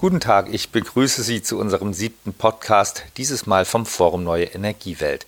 Guten Tag, ich begrüße Sie zu unserem siebten Podcast, dieses Mal vom Forum Neue Energiewelt.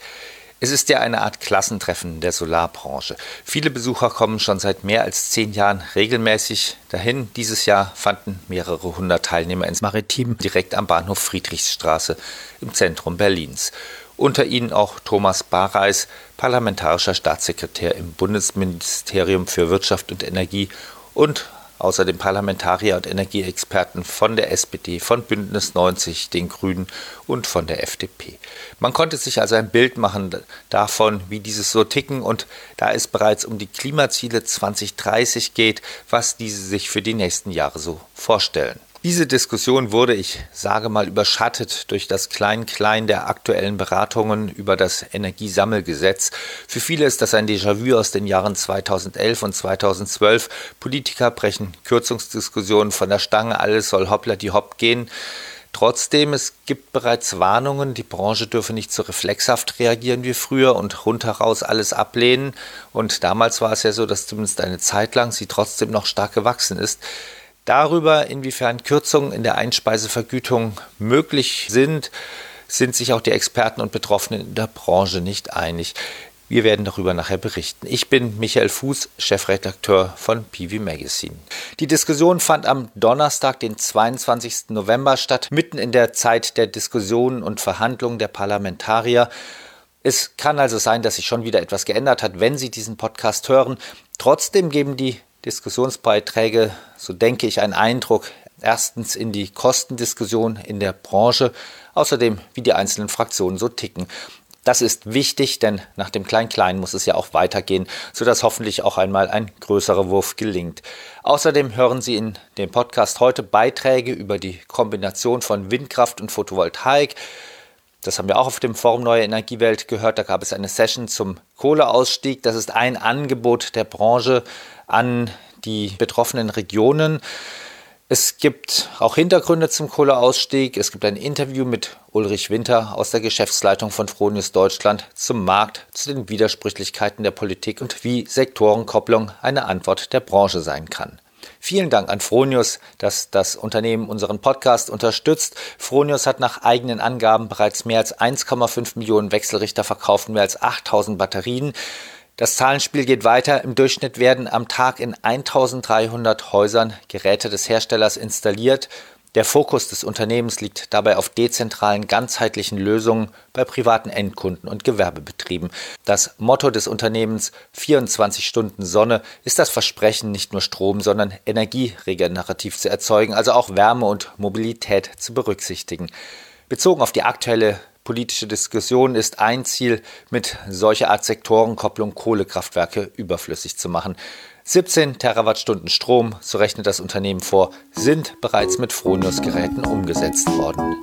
Es ist ja eine Art Klassentreffen der Solarbranche. Viele Besucher kommen schon seit mehr als zehn Jahren regelmäßig dahin. Dieses Jahr fanden mehrere hundert Teilnehmer ins Maritim direkt am Bahnhof Friedrichstraße im Zentrum Berlins. Unter ihnen auch Thomas Bareis, parlamentarischer Staatssekretär im Bundesministerium für Wirtschaft und Energie und außerdem Parlamentarier und Energieexperten von der SPD, von Bündnis 90, den Grünen und von der FDP. Man konnte sich also ein Bild machen davon, wie dieses so ticken und da es bereits um die Klimaziele 2030 geht, was diese sich für die nächsten Jahre so vorstellen. Diese Diskussion wurde, ich sage mal, überschattet durch das Klein-Klein der aktuellen Beratungen über das Energiesammelgesetz. Für viele ist das ein Déjà-vu aus den Jahren 2011 und 2012. Politiker brechen Kürzungsdiskussionen von der Stange, alles soll hoppla die hopp gehen. Trotzdem, es gibt bereits Warnungen, die Branche dürfe nicht so reflexhaft reagieren wie früher und rundheraus alles ablehnen. Und damals war es ja so, dass zumindest eine Zeit lang sie trotzdem noch stark gewachsen ist. Darüber, inwiefern Kürzungen in der Einspeisevergütung möglich sind, sind sich auch die Experten und Betroffenen in der Branche nicht einig. Wir werden darüber nachher berichten. Ich bin Michael Fuß, Chefredakteur von PV Magazine. Die Diskussion fand am Donnerstag, den 22. November statt, mitten in der Zeit der Diskussionen und Verhandlungen der Parlamentarier. Es kann also sein, dass sich schon wieder etwas geändert hat, wenn Sie diesen Podcast hören. Trotzdem geben die Diskussionsbeiträge, so denke ich, einen Eindruck erstens in die Kostendiskussion in der Branche, außerdem wie die einzelnen Fraktionen so ticken. Das ist wichtig, denn nach dem Klein-Klein muss es ja auch weitergehen, sodass hoffentlich auch einmal ein größerer Wurf gelingt. Außerdem hören Sie in dem Podcast heute Beiträge über die Kombination von Windkraft und Photovoltaik. Das haben wir auch auf dem Forum Neue Energiewelt gehört. Da gab es eine Session zum Kohleausstieg. Das ist ein Angebot der Branche an die betroffenen Regionen. Es gibt auch Hintergründe zum Kohleausstieg. Es gibt ein Interview mit Ulrich Winter aus der Geschäftsleitung von Fronius Deutschland zum Markt, zu den Widersprüchlichkeiten der Politik und wie Sektorenkopplung eine Antwort der Branche sein kann. Vielen Dank an Fronius, dass das Unternehmen unseren Podcast unterstützt. Fronius hat nach eigenen Angaben bereits mehr als 1,5 Millionen Wechselrichter verkauft, mehr als 8000 Batterien. Das Zahlenspiel geht weiter. Im Durchschnitt werden am Tag in 1300 Häusern Geräte des Herstellers installiert. Der Fokus des Unternehmens liegt dabei auf dezentralen, ganzheitlichen Lösungen bei privaten Endkunden und Gewerbebetrieben. Das Motto des Unternehmens 24 Stunden Sonne ist das Versprechen, nicht nur Strom, sondern Energie regenerativ zu erzeugen, also auch Wärme und Mobilität zu berücksichtigen. Bezogen auf die aktuelle politische Diskussion ist ein Ziel, mit solcher Art Sektorenkopplung Kohlekraftwerke überflüssig zu machen. 17 Terawattstunden Strom, so rechnet das Unternehmen vor, sind bereits mit Fronius-Geräten umgesetzt worden.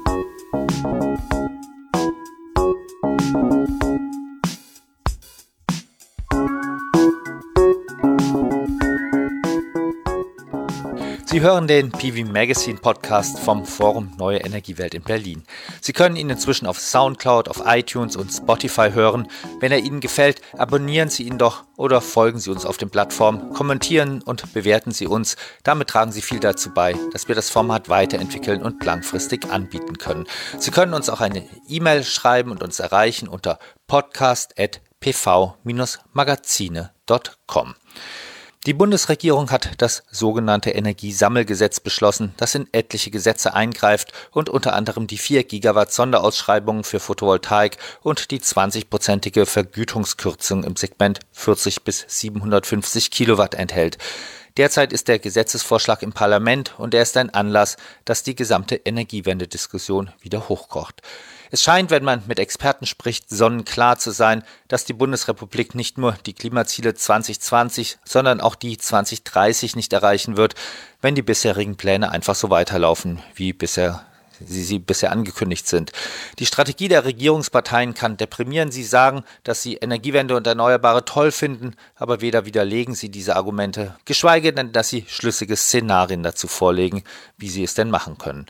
Sie hören den PV Magazine Podcast vom Forum Neue Energiewelt in Berlin. Sie können ihn inzwischen auf Soundcloud, auf iTunes und Spotify hören. Wenn er Ihnen gefällt, abonnieren Sie ihn doch oder folgen Sie uns auf den Plattformen, kommentieren und bewerten Sie uns. Damit tragen Sie viel dazu bei, dass wir das Format weiterentwickeln und langfristig anbieten können. Sie können uns auch eine E-Mail schreiben und uns erreichen unter podcast.pv-magazine.com. Die Bundesregierung hat das sogenannte Energiesammelgesetz beschlossen, das in etliche Gesetze eingreift und unter anderem die 4 Gigawatt Sonderausschreibungen für Photovoltaik und die 20-prozentige Vergütungskürzung im Segment 40 bis 750 Kilowatt enthält. Derzeit ist der Gesetzesvorschlag im Parlament und er ist ein Anlass, dass die gesamte Energiewende-Diskussion wieder hochkocht. Es scheint, wenn man mit Experten spricht, sonnenklar zu sein, dass die Bundesrepublik nicht nur die Klimaziele 2020, sondern auch die 2030 nicht erreichen wird, wenn die bisherigen Pläne einfach so weiterlaufen, wie bisher sie, sie bisher angekündigt sind. Die Strategie der Regierungsparteien kann deprimieren. Sie sagen, dass sie Energiewende und Erneuerbare toll finden, aber weder widerlegen sie diese Argumente, geschweige denn, dass sie schlüssige Szenarien dazu vorlegen, wie sie es denn machen können.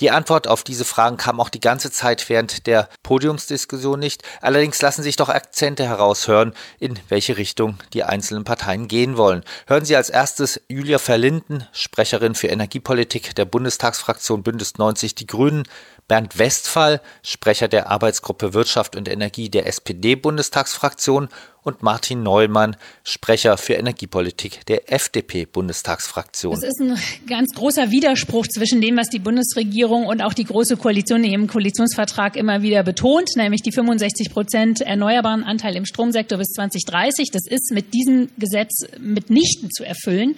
Die Antwort auf diese Fragen kam auch die ganze Zeit während der Podiumsdiskussion nicht. Allerdings lassen sich doch Akzente heraushören, in welche Richtung die einzelnen Parteien gehen wollen. Hören Sie als erstes Julia Verlinden, Sprecherin für Energiepolitik der Bundestagsfraktion Bündnis 90 Die Grünen, Bernd Westphal, Sprecher der Arbeitsgruppe Wirtschaft und Energie der SPD-Bundestagsfraktion und Martin Neumann, Sprecher für Energiepolitik der FDP-Bundestagsfraktion. Es ist ein ganz großer Widerspruch zwischen dem, was die Bundesregierung und auch die Große Koalition in ihrem Koalitionsvertrag immer wieder betont, nämlich die 65 Prozent erneuerbaren Anteil im Stromsektor bis 2030. Das ist mit diesem Gesetz mitnichten zu erfüllen.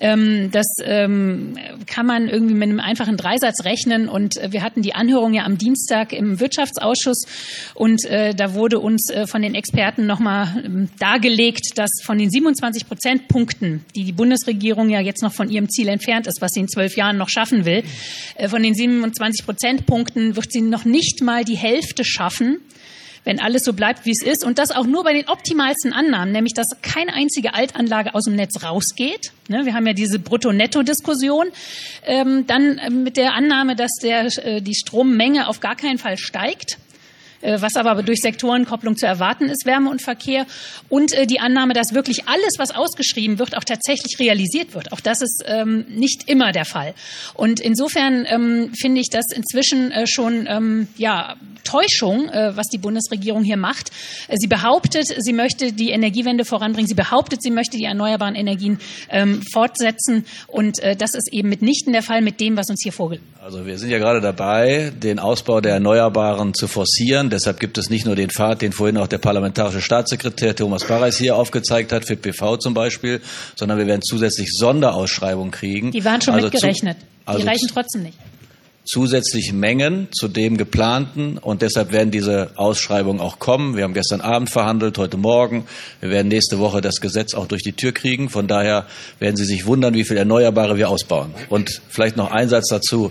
Ähm, das ähm, kann man irgendwie mit einem einfachen Dreisatz rechnen. Und wir hatten die Anhörung ja am Dienstag im Wirtschaftsausschuss und äh, da wurde uns äh, von den Experten nochmal ähm, dargelegt, dass von den 27 Prozentpunkten, die die Bundesregierung ja jetzt noch von ihrem Ziel entfernt ist, was sie in zwölf Jahren noch schaffen will, äh, von den 27 Prozentpunkten wird sie noch nicht mal die Hälfte schaffen, wenn alles so bleibt, wie es ist. Und das auch nur bei den optimalsten Annahmen, nämlich dass keine einzige Altanlage aus dem Netz rausgeht. Ne, wir haben ja diese Brutto-Netto-Diskussion. Ähm, dann äh, mit der Annahme, dass der, die Strommenge auf gar keinen Fall steigt. Äh, was aber durch Sektorenkopplung zu erwarten ist, Wärme und Verkehr. Und äh, die Annahme, dass wirklich alles, was ausgeschrieben wird, auch tatsächlich realisiert wird. Auch das ist ähm, nicht immer der Fall. Und insofern ähm, finde ich das inzwischen äh, schon ähm, ja, Täuschung, was die Bundesregierung hier macht. Sie behauptet, sie möchte die Energiewende voranbringen. Sie behauptet, sie möchte die erneuerbaren Energien fortsetzen. Und das ist eben mitnichten der Fall mit dem, was uns hier vorgelegt wird. Also wir sind ja gerade dabei, den Ausbau der Erneuerbaren zu forcieren. Deshalb gibt es nicht nur den Pfad, den vorhin auch der parlamentarische Staatssekretär Thomas Barreis hier aufgezeigt hat, für PV zum Beispiel, sondern wir werden zusätzlich Sonderausschreibungen kriegen. Die waren schon also mitgerechnet. Zu, also Die reichen trotzdem nicht zusätzliche Mengen zu dem geplanten und deshalb werden diese Ausschreibungen auch kommen. Wir haben gestern Abend verhandelt, heute Morgen. Wir werden nächste Woche das Gesetz auch durch die Tür kriegen. Von daher werden Sie sich wundern, wie viel Erneuerbare wir ausbauen. Und vielleicht noch ein Satz dazu.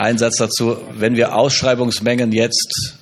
Ein Satz dazu. Wenn wir Ausschreibungsmengen jetzt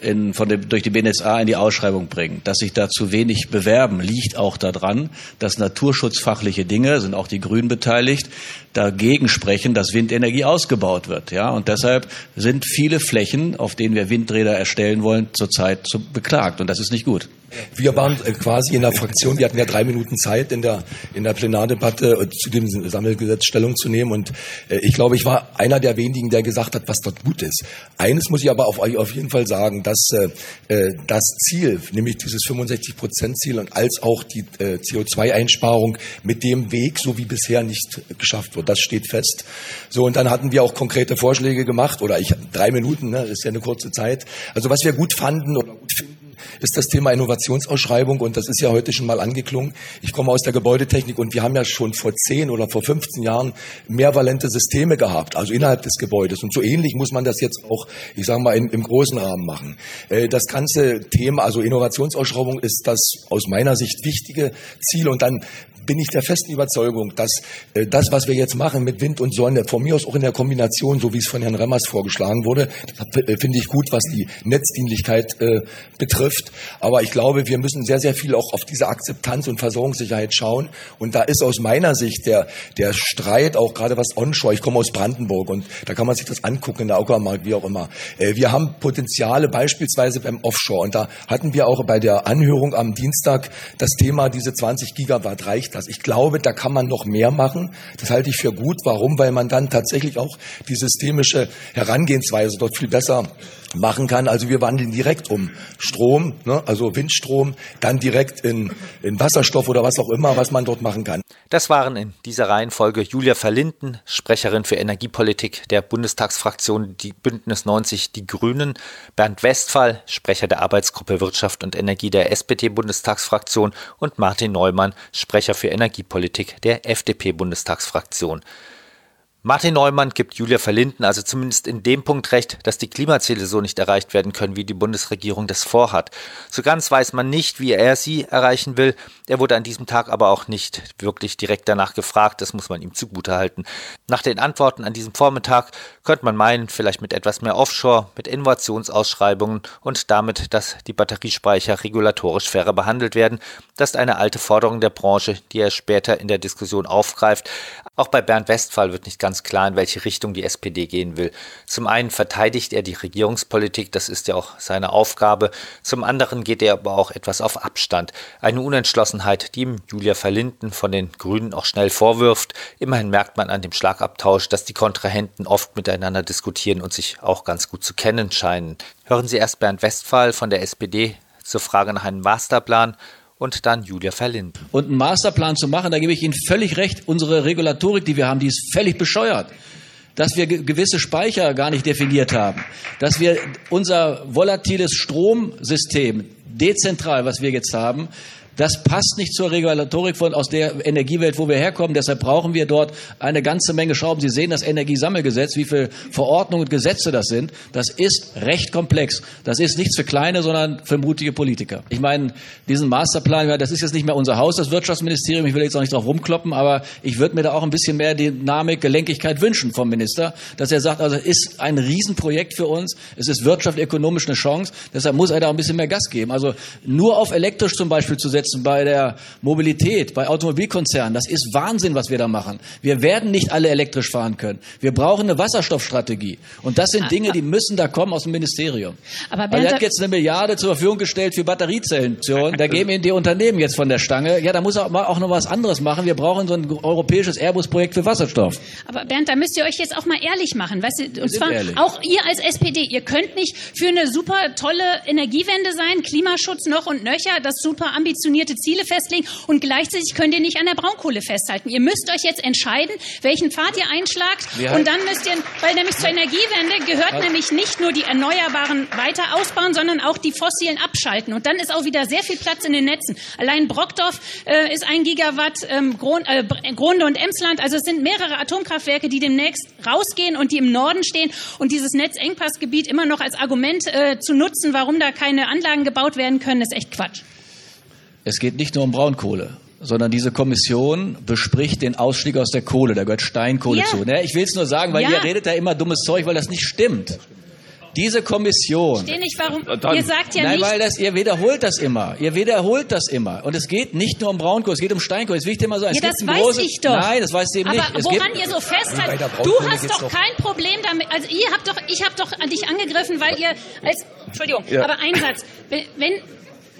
in, von dem, durch die BNSA in die Ausschreibung bringen. Dass sich da zu wenig bewerben, liegt auch daran, dass naturschutzfachliche Dinge, sind auch die Grünen beteiligt, dagegen sprechen, dass Windenergie ausgebaut wird. Ja, und deshalb sind viele Flächen, auf denen wir Windräder erstellen wollen, zurzeit zu beklagt. Und das ist nicht gut. Wir waren äh, quasi in der Fraktion, wir hatten ja drei Minuten Zeit in der, in der Plenardebatte äh, zu dem Sammelgesetz Stellung zu nehmen. Und äh, ich glaube, ich war einer der wenigen, der gesagt hat, was dort gut ist. Eines muss ich aber auf euch auf jeden Fall sagen, dass das Ziel, nämlich dieses 65-Prozent-Ziel und als auch die CO2-Einsparung mit dem Weg, so wie bisher, nicht geschafft wird. Das steht fest. So, und dann hatten wir auch konkrete Vorschläge gemacht, oder ich, drei Minuten, ne, ist ja eine kurze Zeit. Also was wir gut fanden oder gut finden, ist das Thema Innovationsausschreibung und das ist ja heute schon mal angeklungen. Ich komme aus der Gebäudetechnik und wir haben ja schon vor 10 oder vor 15 Jahren mehrvalente Systeme gehabt, also innerhalb des Gebäudes. Und so ähnlich muss man das jetzt auch, ich sage mal, in, im großen Rahmen machen. Äh, das ganze Thema, also Innovationsausschreibung, ist das aus meiner Sicht wichtige Ziel. Und dann bin ich der festen Überzeugung, dass äh, das, was wir jetzt machen mit Wind und Sonne, von mir aus auch in der Kombination, so wie es von Herrn Remmers vorgeschlagen wurde, äh, finde ich gut, was die Netzdienlichkeit äh, betrifft. Aber ich glaube, wir müssen sehr, sehr viel auch auf diese Akzeptanz und Versorgungssicherheit schauen. Und da ist aus meiner Sicht der, der Streit, auch gerade was Onshore, ich komme aus Brandenburg und da kann man sich das angucken, in der Aukermark, wie auch immer. Äh, wir haben Potenziale beispielsweise beim Offshore und da hatten wir auch bei der Anhörung am Dienstag das Thema, diese 20 Gigawatt reicht das. Ich glaube, da kann man noch mehr machen. Das halte ich für gut. Warum? Weil man dann tatsächlich auch die systemische Herangehensweise dort viel besser machen kann. Also wir wandeln direkt um Strom, ne, also Windstrom, dann direkt in, in Wasserstoff oder was auch immer, was man dort machen kann. Das waren in dieser Reihenfolge Julia Verlinden, Sprecherin für Energiepolitik der Bundestagsfraktion die Bündnis 90 Die Grünen, Bernd Westphal, Sprecher der Arbeitsgruppe Wirtschaft und Energie der SPD-Bundestagsfraktion und Martin Neumann, Sprecher für Energiepolitik der FDP-Bundestagsfraktion. Martin Neumann gibt Julia Verlinden also zumindest in dem Punkt recht, dass die Klimaziele so nicht erreicht werden können, wie die Bundesregierung das vorhat. So ganz weiß man nicht, wie er sie erreichen will. Er wurde an diesem Tag aber auch nicht wirklich direkt danach gefragt, das muss man ihm zugutehalten. Nach den Antworten an diesem Vormittag könnte man meinen, vielleicht mit etwas mehr Offshore, mit Innovationsausschreibungen und damit, dass die Batteriespeicher regulatorisch fairer behandelt werden. Das ist eine alte Forderung der Branche, die er später in der Diskussion aufgreift. Auch bei Bernd Westphal wird nicht ganz klar, in welche Richtung die SPD gehen will. Zum einen verteidigt er die Regierungspolitik, das ist ja auch seine Aufgabe. Zum anderen geht er aber auch etwas auf Abstand. Eine Unentschlossenheit, die ihm Julia Verlinden von den Grünen auch schnell vorwirft. Immerhin merkt man an dem Schlagabtausch, dass die Kontrahenten oft miteinander diskutieren und sich auch ganz gut zu kennen scheinen. Hören Sie erst Bernd Westphal von der SPD zur Frage nach einem Masterplan und dann Julia Verlinden. Und einen Masterplan zu machen, da gebe ich Ihnen völlig recht. Unsere Regulatorik, die wir haben, die ist völlig bescheuert. Dass wir gewisse Speicher gar nicht definiert haben. Dass wir unser volatiles Stromsystem dezentral, was wir jetzt haben, das passt nicht zur Regulatorik von, aus der Energiewelt, wo wir herkommen. Deshalb brauchen wir dort eine ganze Menge Schrauben. Sie sehen das Energiesammelgesetz, wie viele Verordnungen und Gesetze das sind. Das ist recht komplex. Das ist nichts für Kleine, sondern für mutige Politiker. Ich meine, diesen Masterplan, das ist jetzt nicht mehr unser Haus, das Wirtschaftsministerium. Ich will jetzt auch nicht drauf rumkloppen, aber ich würde mir da auch ein bisschen mehr Dynamik, Gelenkigkeit wünschen vom Minister, dass er sagt, also es ist ein Riesenprojekt für uns. Es ist wirtschaftlich, ökonomisch eine Chance. Deshalb muss er da auch ein bisschen mehr Gas geben. Also nur auf elektrisch zum Beispiel zu setzen, setzen bei der Mobilität, bei Automobilkonzernen. Das ist Wahnsinn, was wir da machen. Wir werden nicht alle elektrisch fahren können. Wir brauchen eine Wasserstoffstrategie. Und das sind ah, Dinge, ah. die müssen da kommen aus dem Ministerium. Aber Bernd, er hat jetzt eine Milliarde zur Verfügung gestellt für Batteriezellen. Da geben ihn die Unternehmen jetzt von der Stange. Ja, da muss er auch noch was anderes machen. Wir brauchen so ein europäisches Airbus-Projekt für Wasserstoff. Aber Bernd, da müsst ihr euch jetzt auch mal ehrlich machen. Weißt du, und zwar ehrlich. auch ihr als SPD. Ihr könnt nicht für eine super tolle Energiewende sein, Klimaschutz noch und nöcher, das super ambitioniert ambitionierte Ziele festlegen und gleichzeitig könnt ihr nicht an der Braunkohle festhalten. Ihr müsst euch jetzt entscheiden, welchen Pfad ihr einschlagt und dann müsst ihr, weil nämlich zur Energiewende gehört halt. nämlich nicht nur die Erneuerbaren weiter ausbauen, sondern auch die fossilen abschalten. Und dann ist auch wieder sehr viel Platz in den Netzen. Allein Brockdorf äh, ist ein Gigawatt, ähm, Grund, äh, Grunde und Emsland. Also es sind mehrere Atomkraftwerke, die demnächst rausgehen und die im Norden stehen. Und dieses Netzengpassgebiet immer noch als Argument äh, zu nutzen, warum da keine Anlagen gebaut werden können, ist echt Quatsch. Es geht nicht nur um Braunkohle, sondern diese Kommission bespricht den Ausstieg aus der Kohle. Da gehört Steinkohle ja. zu. Ne? Ich will es nur sagen, weil ja. ihr redet da immer dummes Zeug, weil das nicht stimmt. Diese Kommission. Ich verstehe nicht, warum. Dann, ihr sagt ja nein, nicht. weil das, ihr wiederholt das immer. Ihr wiederholt das immer. Und es geht nicht nur um Braunkohle, es geht um Steinkohle. Das will ich dir mal sagen. Ja, das weiß großes, ich doch. Nein, das weiß sie eben Aber nicht. Aber woran ihr so festhaltet, du hast doch kein Problem damit. Also ihr habt doch, ich habe doch an dich angegriffen, weil ihr als, Entschuldigung, ja. aber ein Satz. Wenn,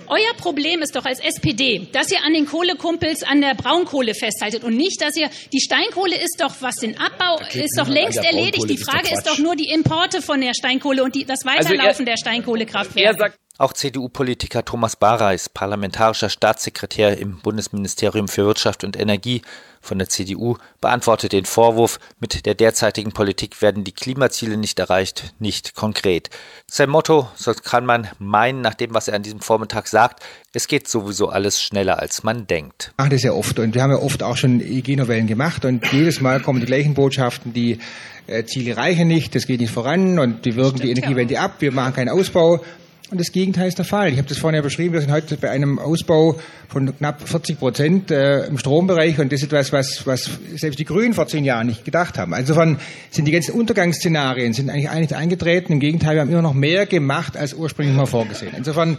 euer Problem ist doch als SPD, dass ihr an den Kohlekumpels an der Braunkohle festhaltet und nicht, dass ihr die Steinkohle ist doch, was den Abbau ist doch längst erledigt. Die Frage ist doch, ist doch, nur die Importe von der Steinkohle und die, das Weiterlaufen also er, der Steinkohlekraftwerke. Auch CDU-Politiker Thomas Bareis, parlamentarischer Staatssekretär im Bundesministerium für Wirtschaft und Energie von der CDU, beantwortet den Vorwurf, mit der derzeitigen Politik werden die Klimaziele nicht erreicht, nicht konkret. Sein Motto, so kann man meinen, nach dem, was er an diesem Vormittag sagt, es geht sowieso alles schneller, als man denkt. Ich mache das ja oft und wir haben ja oft auch schon IG-Novellen gemacht und jedes Mal kommen die gleichen Botschaften, die äh, Ziele reichen nicht, das geht nicht voran und die wirken die Energiewende ab, wir machen keinen Ausbau. Und das Gegenteil ist der Fall. Ich habe das vorhin ja beschrieben, wir sind heute bei einem Ausbau von knapp 40 Prozent äh, im Strombereich und das ist etwas, was, was selbst die Grünen vor zehn Jahren nicht gedacht haben. Insofern sind die ganzen Untergangsszenarien sind eigentlich eigentlich eingetreten. Im Gegenteil, wir haben immer noch mehr gemacht, als ursprünglich mal vorgesehen. Insofern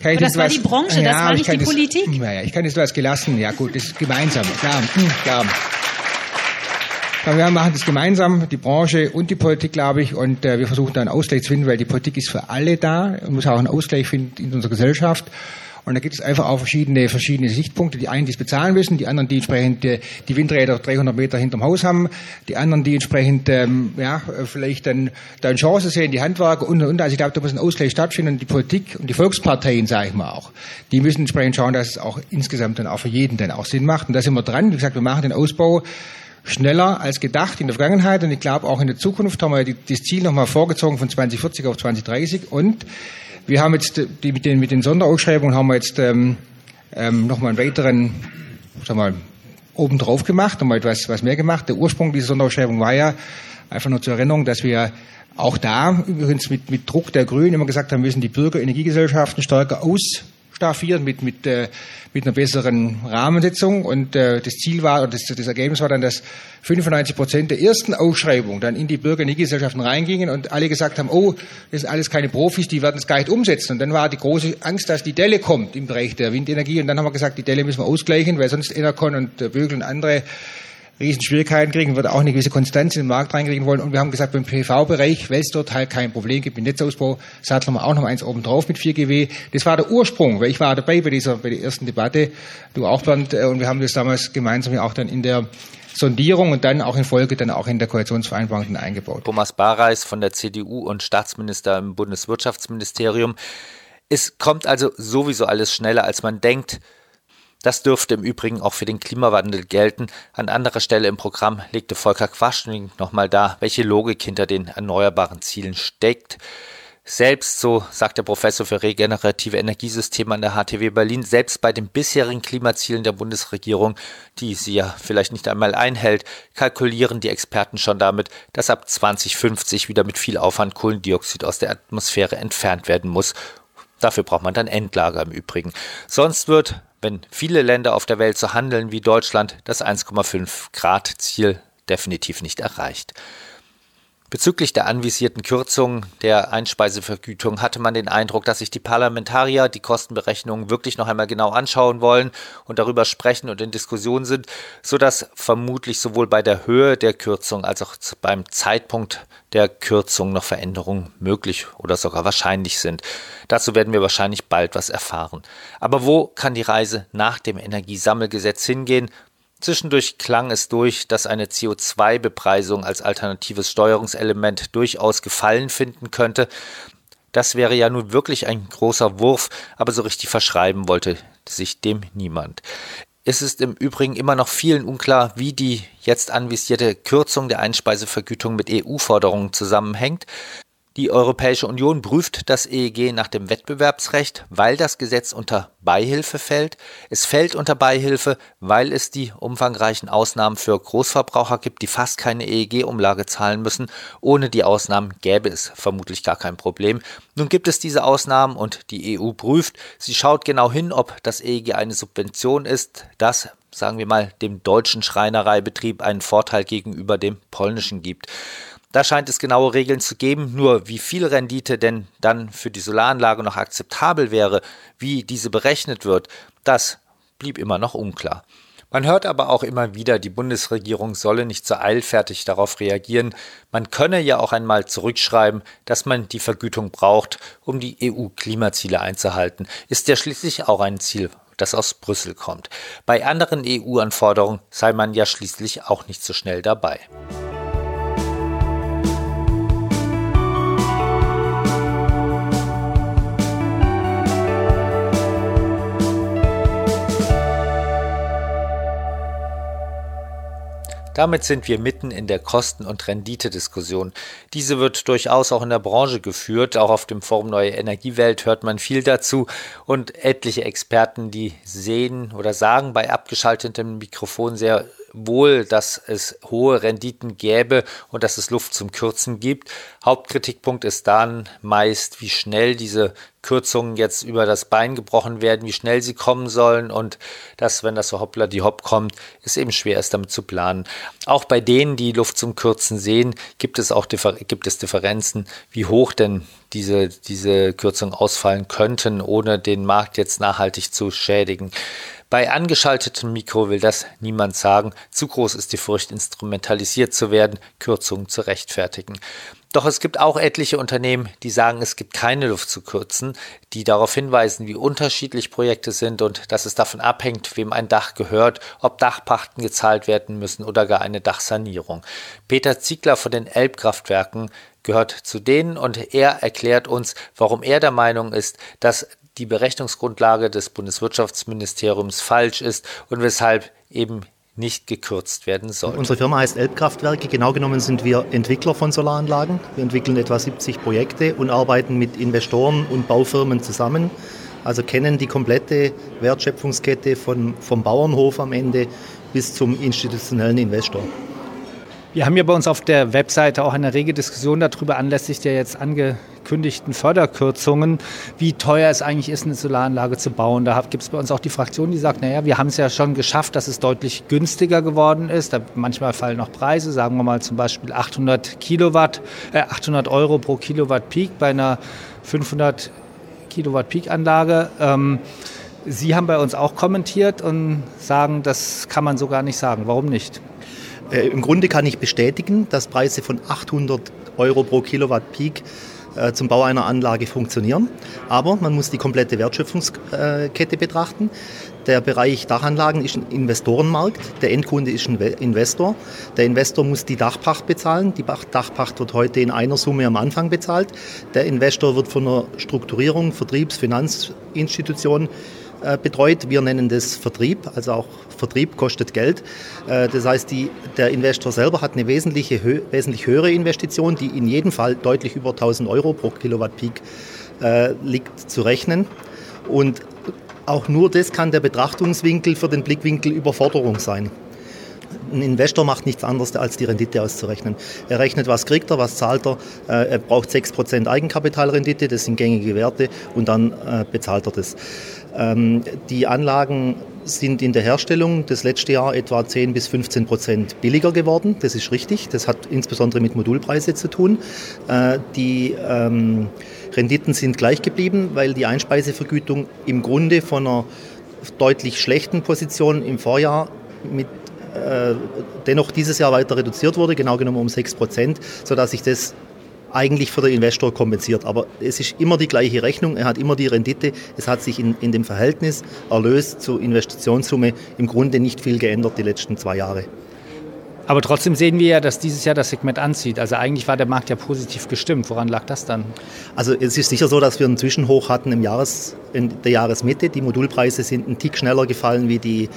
kann ich Aber das, war was, die Branche, ja, das war nicht die das, Politik. Ja, ich kann das etwas gelassen. Ja gut, das ist gemeinsam. Klar, hm, klar. Wir machen das gemeinsam, die Branche und die Politik, glaube ich, und äh, wir versuchen da einen Ausgleich zu finden, weil die Politik ist für alle da und muss auch einen Ausgleich finden in unserer Gesellschaft. Und da gibt es einfach auch verschiedene, verschiedene Sichtpunkte. Die einen, die es bezahlen müssen, die anderen, die entsprechend äh, die Windräder 300 Meter hinterm Haus haben, die anderen, die entsprechend ähm, ja, vielleicht dann da eine Chance sehen, die Handwerker und, und. Also ich glaube, da muss ein Ausgleich stattfinden und die Politik und die Volksparteien, sage ich mal auch, die müssen entsprechend schauen, dass es auch insgesamt dann auch für jeden dann auch Sinn macht. Und da sind wir dran. Wie gesagt, wir machen den Ausbau schneller als gedacht in der Vergangenheit und ich glaube auch in der Zukunft haben wir das Ziel nochmal vorgezogen von 2040 auf 2030 und wir haben jetzt die, mit, den, mit den Sonderausschreibungen haben wir jetzt ähm, ähm, nochmal einen weiteren, sag mal, obendrauf gemacht, nochmal etwas was mehr gemacht. Der Ursprung dieser Sonderausschreibung war ja, einfach nur zur Erinnerung, dass wir auch da übrigens mit, mit Druck der Grünen immer gesagt haben, müssen die Bürgerenergiegesellschaften stärker ausstaffieren mit, mit, äh, mit einer besseren Rahmensetzung. Und äh, das Ziel war, oder das, das Ergebnis war dann, dass 95 Prozent der ersten Ausschreibung dann in die Bürgerenergiegesellschaften reingingen und alle gesagt haben, oh, das sind alles keine Profis, die werden es gar nicht umsetzen. Und dann war die große Angst, dass die Delle kommt im Bereich der Windenergie. Und dann haben wir gesagt, die Delle müssen wir ausgleichen, weil sonst Enercon und äh, Bögel und andere Riesenschwierigkeiten kriegen, wird auch eine gewisse Konstanz in den Markt reinkriegen wollen. Und wir haben gesagt, beim PV-Bereich, weil es dort halt kein Problem gibt mit Netzausbau, satteln wir auch noch eins oben drauf mit 4 GW. Das war der Ursprung, weil ich war dabei bei dieser, bei der ersten Debatte, du auch, Bernd, äh, und wir haben das damals gemeinsam auch dann in der Sondierung und dann auch in Folge dann auch in der Koalitionsvereinbarung eingebaut. Thomas Bareis von der CDU und Staatsminister im Bundeswirtschaftsministerium. Es kommt also sowieso alles schneller, als man denkt. Das dürfte im Übrigen auch für den Klimawandel gelten. An anderer Stelle im Programm legte Volker Quaschning nochmal dar, welche Logik hinter den erneuerbaren Zielen steckt. Selbst, so sagt der Professor für regenerative Energiesysteme an der HTW Berlin, selbst bei den bisherigen Klimazielen der Bundesregierung, die sie ja vielleicht nicht einmal einhält, kalkulieren die Experten schon damit, dass ab 2050 wieder mit viel Aufwand Kohlendioxid aus der Atmosphäre entfernt werden muss. Dafür braucht man dann Endlager im Übrigen. Sonst wird wenn viele Länder auf der Welt so handeln wie Deutschland, das 1,5 Grad Ziel definitiv nicht erreicht. Bezüglich der anvisierten Kürzung der Einspeisevergütung hatte man den Eindruck, dass sich die Parlamentarier die Kostenberechnungen wirklich noch einmal genau anschauen wollen und darüber sprechen und in Diskussion sind, sodass vermutlich sowohl bei der Höhe der Kürzung als auch beim Zeitpunkt der Kürzung noch Veränderungen möglich oder sogar wahrscheinlich sind. Dazu werden wir wahrscheinlich bald was erfahren. Aber wo kann die Reise nach dem Energiesammelgesetz hingehen? Zwischendurch klang es durch, dass eine CO2-Bepreisung als alternatives Steuerungselement durchaus Gefallen finden könnte. Das wäre ja nun wirklich ein großer Wurf, aber so richtig verschreiben wollte sich dem niemand. Es ist im Übrigen immer noch vielen unklar, wie die jetzt anvisierte Kürzung der Einspeisevergütung mit EU-Forderungen zusammenhängt. Die Europäische Union prüft das EEG nach dem Wettbewerbsrecht, weil das Gesetz unter Beihilfe fällt. Es fällt unter Beihilfe, weil es die umfangreichen Ausnahmen für Großverbraucher gibt, die fast keine EEG-Umlage zahlen müssen. Ohne die Ausnahmen gäbe es vermutlich gar kein Problem. Nun gibt es diese Ausnahmen und die EU prüft. Sie schaut genau hin, ob das EEG eine Subvention ist. Das sagen wir mal, dem deutschen Schreinereibetrieb einen Vorteil gegenüber dem polnischen gibt. Da scheint es genaue Regeln zu geben, nur wie viel Rendite denn dann für die Solaranlage noch akzeptabel wäre, wie diese berechnet wird, das blieb immer noch unklar. Man hört aber auch immer wieder, die Bundesregierung solle nicht so eilfertig darauf reagieren. Man könne ja auch einmal zurückschreiben, dass man die Vergütung braucht, um die EU-Klimaziele einzuhalten. Ist ja schließlich auch ein Ziel, das aus Brüssel kommt. Bei anderen EU-Anforderungen sei man ja schließlich auch nicht so schnell dabei. Damit sind wir mitten in der Kosten- und Renditediskussion. Diese wird durchaus auch in der Branche geführt. Auch auf dem Forum Neue Energiewelt hört man viel dazu. Und etliche Experten, die sehen oder sagen bei abgeschaltetem Mikrofon sehr wohl, dass es hohe Renditen gäbe und dass es Luft zum Kürzen gibt. Hauptkritikpunkt ist dann meist, wie schnell diese Kürzungen jetzt über das Bein gebrochen werden, wie schnell sie kommen sollen und dass, wenn das so hoppla die hopp kommt, es eben schwer ist, damit zu planen. Auch bei denen, die Luft zum Kürzen sehen, gibt es auch gibt es Differenzen, wie hoch denn diese, diese Kürzungen ausfallen könnten, ohne den Markt jetzt nachhaltig zu schädigen. Bei angeschaltetem Mikro will das niemand sagen. Zu groß ist die Furcht, instrumentalisiert zu werden, Kürzungen zu rechtfertigen. Doch es gibt auch etliche Unternehmen, die sagen, es gibt keine Luft zu kürzen, die darauf hinweisen, wie unterschiedlich Projekte sind und dass es davon abhängt, wem ein Dach gehört, ob Dachpachten gezahlt werden müssen oder gar eine Dachsanierung. Peter Ziegler von den Elbkraftwerken gehört zu denen und er erklärt uns, warum er der Meinung ist, dass die Berechnungsgrundlage des Bundeswirtschaftsministeriums falsch ist und weshalb eben nicht gekürzt werden soll. Unsere Firma heißt Elbkraftwerke. Genau genommen sind wir Entwickler von Solaranlagen. Wir entwickeln etwa 70 Projekte und arbeiten mit Investoren und Baufirmen zusammen also kennen die komplette Wertschöpfungskette von, vom Bauernhof am Ende bis zum institutionellen Investor. Wir haben ja bei uns auf der Webseite auch eine rege Diskussion darüber anlässlich der jetzt angekündigten Förderkürzungen, wie teuer es eigentlich ist, eine Solaranlage zu bauen. Da gibt es bei uns auch die Fraktion, die sagt, naja, wir haben es ja schon geschafft, dass es deutlich günstiger geworden ist. Da manchmal fallen noch Preise, sagen wir mal zum Beispiel 800 Kilowatt, äh, 800 Euro pro Kilowatt Peak bei einer 500 Kilowatt Peak Anlage. Ähm, Sie haben bei uns auch kommentiert und sagen, das kann man so gar nicht sagen. Warum nicht? Äh, Im Grunde kann ich bestätigen, dass Preise von 800 Euro pro Kilowatt Peak zum Bau einer Anlage funktionieren. Aber man muss die komplette Wertschöpfungskette betrachten. Der Bereich Dachanlagen ist ein Investorenmarkt. Der Endkunde ist ein Investor. Der Investor muss die Dachpacht bezahlen. Die Dachpacht wird heute in einer Summe am Anfang bezahlt. Der Investor wird von einer Strukturierung, Vertriebs-, Finanzinstitution äh, betreut. Wir nennen das Vertrieb, also auch Vertrieb kostet Geld. Äh, das heißt, die, der Investor selber hat eine wesentliche, wesentlich höhere Investition, die in jedem Fall deutlich über 1000 Euro pro Kilowatt Peak äh, liegt, zu rechnen. Und auch nur das kann der Betrachtungswinkel für den Blickwinkel Überforderung sein. Ein Investor macht nichts anderes, als die Rendite auszurechnen. Er rechnet, was kriegt er, was zahlt er. Er braucht 6% Eigenkapitalrendite, das sind gängige Werte, und dann bezahlt er das. Ähm, die Anlagen sind in der Herstellung das letzte Jahr etwa 10 bis 15 Prozent billiger geworden. Das ist richtig. Das hat insbesondere mit Modulpreise zu tun. Äh, die ähm, Renditen sind gleich geblieben, weil die Einspeisevergütung im Grunde von einer deutlich schlechten Position im Vorjahr mit äh, dennoch dieses Jahr weiter reduziert wurde, genau genommen um 6 Prozent, sodass sich das eigentlich für den Investor kompensiert. Aber es ist immer die gleiche Rechnung, er hat immer die Rendite. Es hat sich in, in dem Verhältnis Erlös zu Investitionssumme im Grunde nicht viel geändert die letzten zwei Jahre. Aber trotzdem sehen wir ja, dass dieses Jahr das Segment anzieht. Also eigentlich war der Markt ja positiv gestimmt. Woran lag das dann? Also es ist sicher so, dass wir einen Zwischenhoch hatten im Jahres, in der Jahresmitte. Die Modulpreise sind einen Tick schneller gefallen, wie die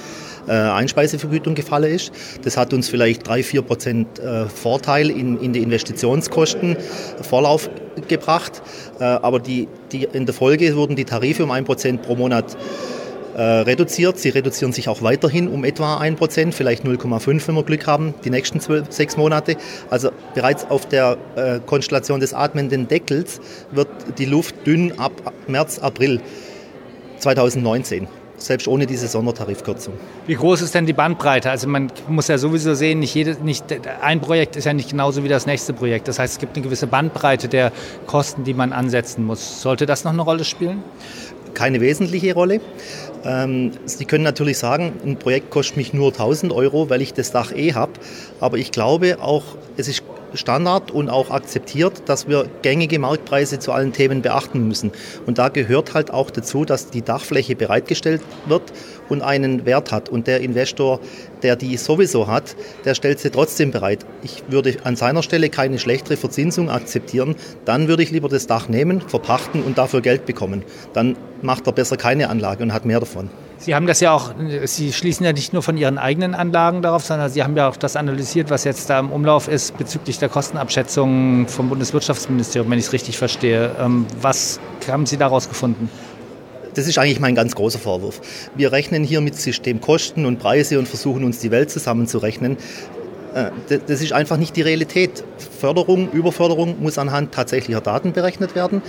äh, Einspeisevergütung gefallen ist. Das hat uns vielleicht drei, vier Prozent äh, Vorteil in, in die Investitionskosten Vorlauf gebracht. Äh, aber die, die, in der Folge wurden die Tarife um ein Prozent pro Monat äh, reduziert. Sie reduzieren sich auch weiterhin um etwa 1%, vielleicht 0,5, wenn wir Glück haben, die nächsten zwölf, sechs Monate. Also bereits auf der äh, Konstellation des atmenden Deckels wird die Luft dünn ab März, April 2019 selbst ohne diese Sondertarifkürzung. Wie groß ist denn die Bandbreite? Also man muss ja sowieso sehen, nicht, jede, nicht ein Projekt ist ja nicht genauso wie das nächste Projekt. Das heißt, es gibt eine gewisse Bandbreite der Kosten, die man ansetzen muss. Sollte das noch eine Rolle spielen? Keine wesentliche Rolle. Ähm, Sie können natürlich sagen, ein Projekt kostet mich nur 1000 Euro, weil ich das Dach eh habe. Aber ich glaube auch, es ist Standard und auch akzeptiert, dass wir gängige Marktpreise zu allen Themen beachten müssen. Und da gehört halt auch dazu, dass die Dachfläche bereitgestellt wird und einen Wert hat. Und der Investor, der die sowieso hat, der stellt sie trotzdem bereit. Ich würde an seiner Stelle keine schlechtere Verzinsung akzeptieren. Dann würde ich lieber das Dach nehmen, verpachten und dafür Geld bekommen. Dann macht er besser keine Anlage und hat mehr davon. Sie haben das ja auch, Sie schließen ja nicht nur von Ihren eigenen Anlagen darauf, sondern Sie haben ja auch das analysiert, was jetzt da im Umlauf ist bezüglich der Kostenabschätzung vom Bundeswirtschaftsministerium, wenn ich es richtig verstehe. Ähm, was haben Sie daraus gefunden? Das ist eigentlich mein ganz großer Vorwurf. Wir rechnen hier mit Systemkosten und Preise und versuchen uns die Welt zusammenzurechnen. Äh, das ist einfach nicht die Realität. Förderung, Überförderung muss anhand tatsächlicher Daten berechnet werden.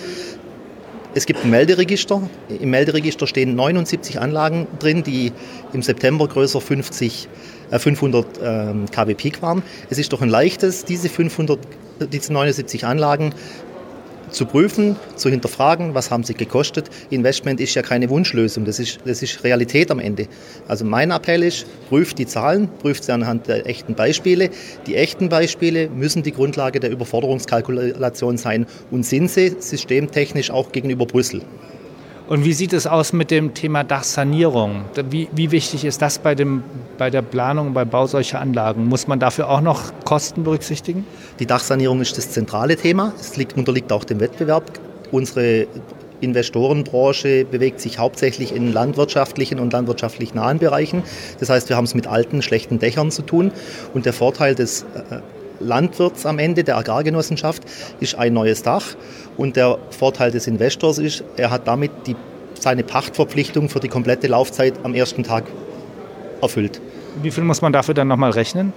Es gibt ein Melderegister. Im Melderegister stehen 79 Anlagen drin, die im September größer 50, äh 500 ähm, kW Peak waren. Es ist doch ein leichtes, diese 500, diese 79 Anlagen zu prüfen, zu hinterfragen, was haben sie gekostet. Investment ist ja keine Wunschlösung, das ist, das ist Realität am Ende. Also mein Appell ist, prüft die Zahlen, prüft sie anhand der echten Beispiele. Die echten Beispiele müssen die Grundlage der Überforderungskalkulation sein und sind sie systemtechnisch auch gegenüber Brüssel. Und wie sieht es aus mit dem Thema Dachsanierung? Wie, wie wichtig ist das bei, dem, bei der Planung, beim Bau solcher Anlagen? Muss man dafür auch noch Kosten berücksichtigen? Die Dachsanierung ist das zentrale Thema. Es liegt, unterliegt auch dem Wettbewerb. Unsere Investorenbranche bewegt sich hauptsächlich in landwirtschaftlichen und landwirtschaftlich nahen Bereichen. Das heißt, wir haben es mit alten, schlechten Dächern zu tun. Und der Vorteil des äh, Landwirts am Ende, der Agrargenossenschaft, ist ein neues Dach. Und der Vorteil des Investors ist, er hat damit die seine Pachtverpflichtung für die komplette Laufzeit am ersten Tag erfüllt. Wie viel muss man dafür dann nochmal rechnen?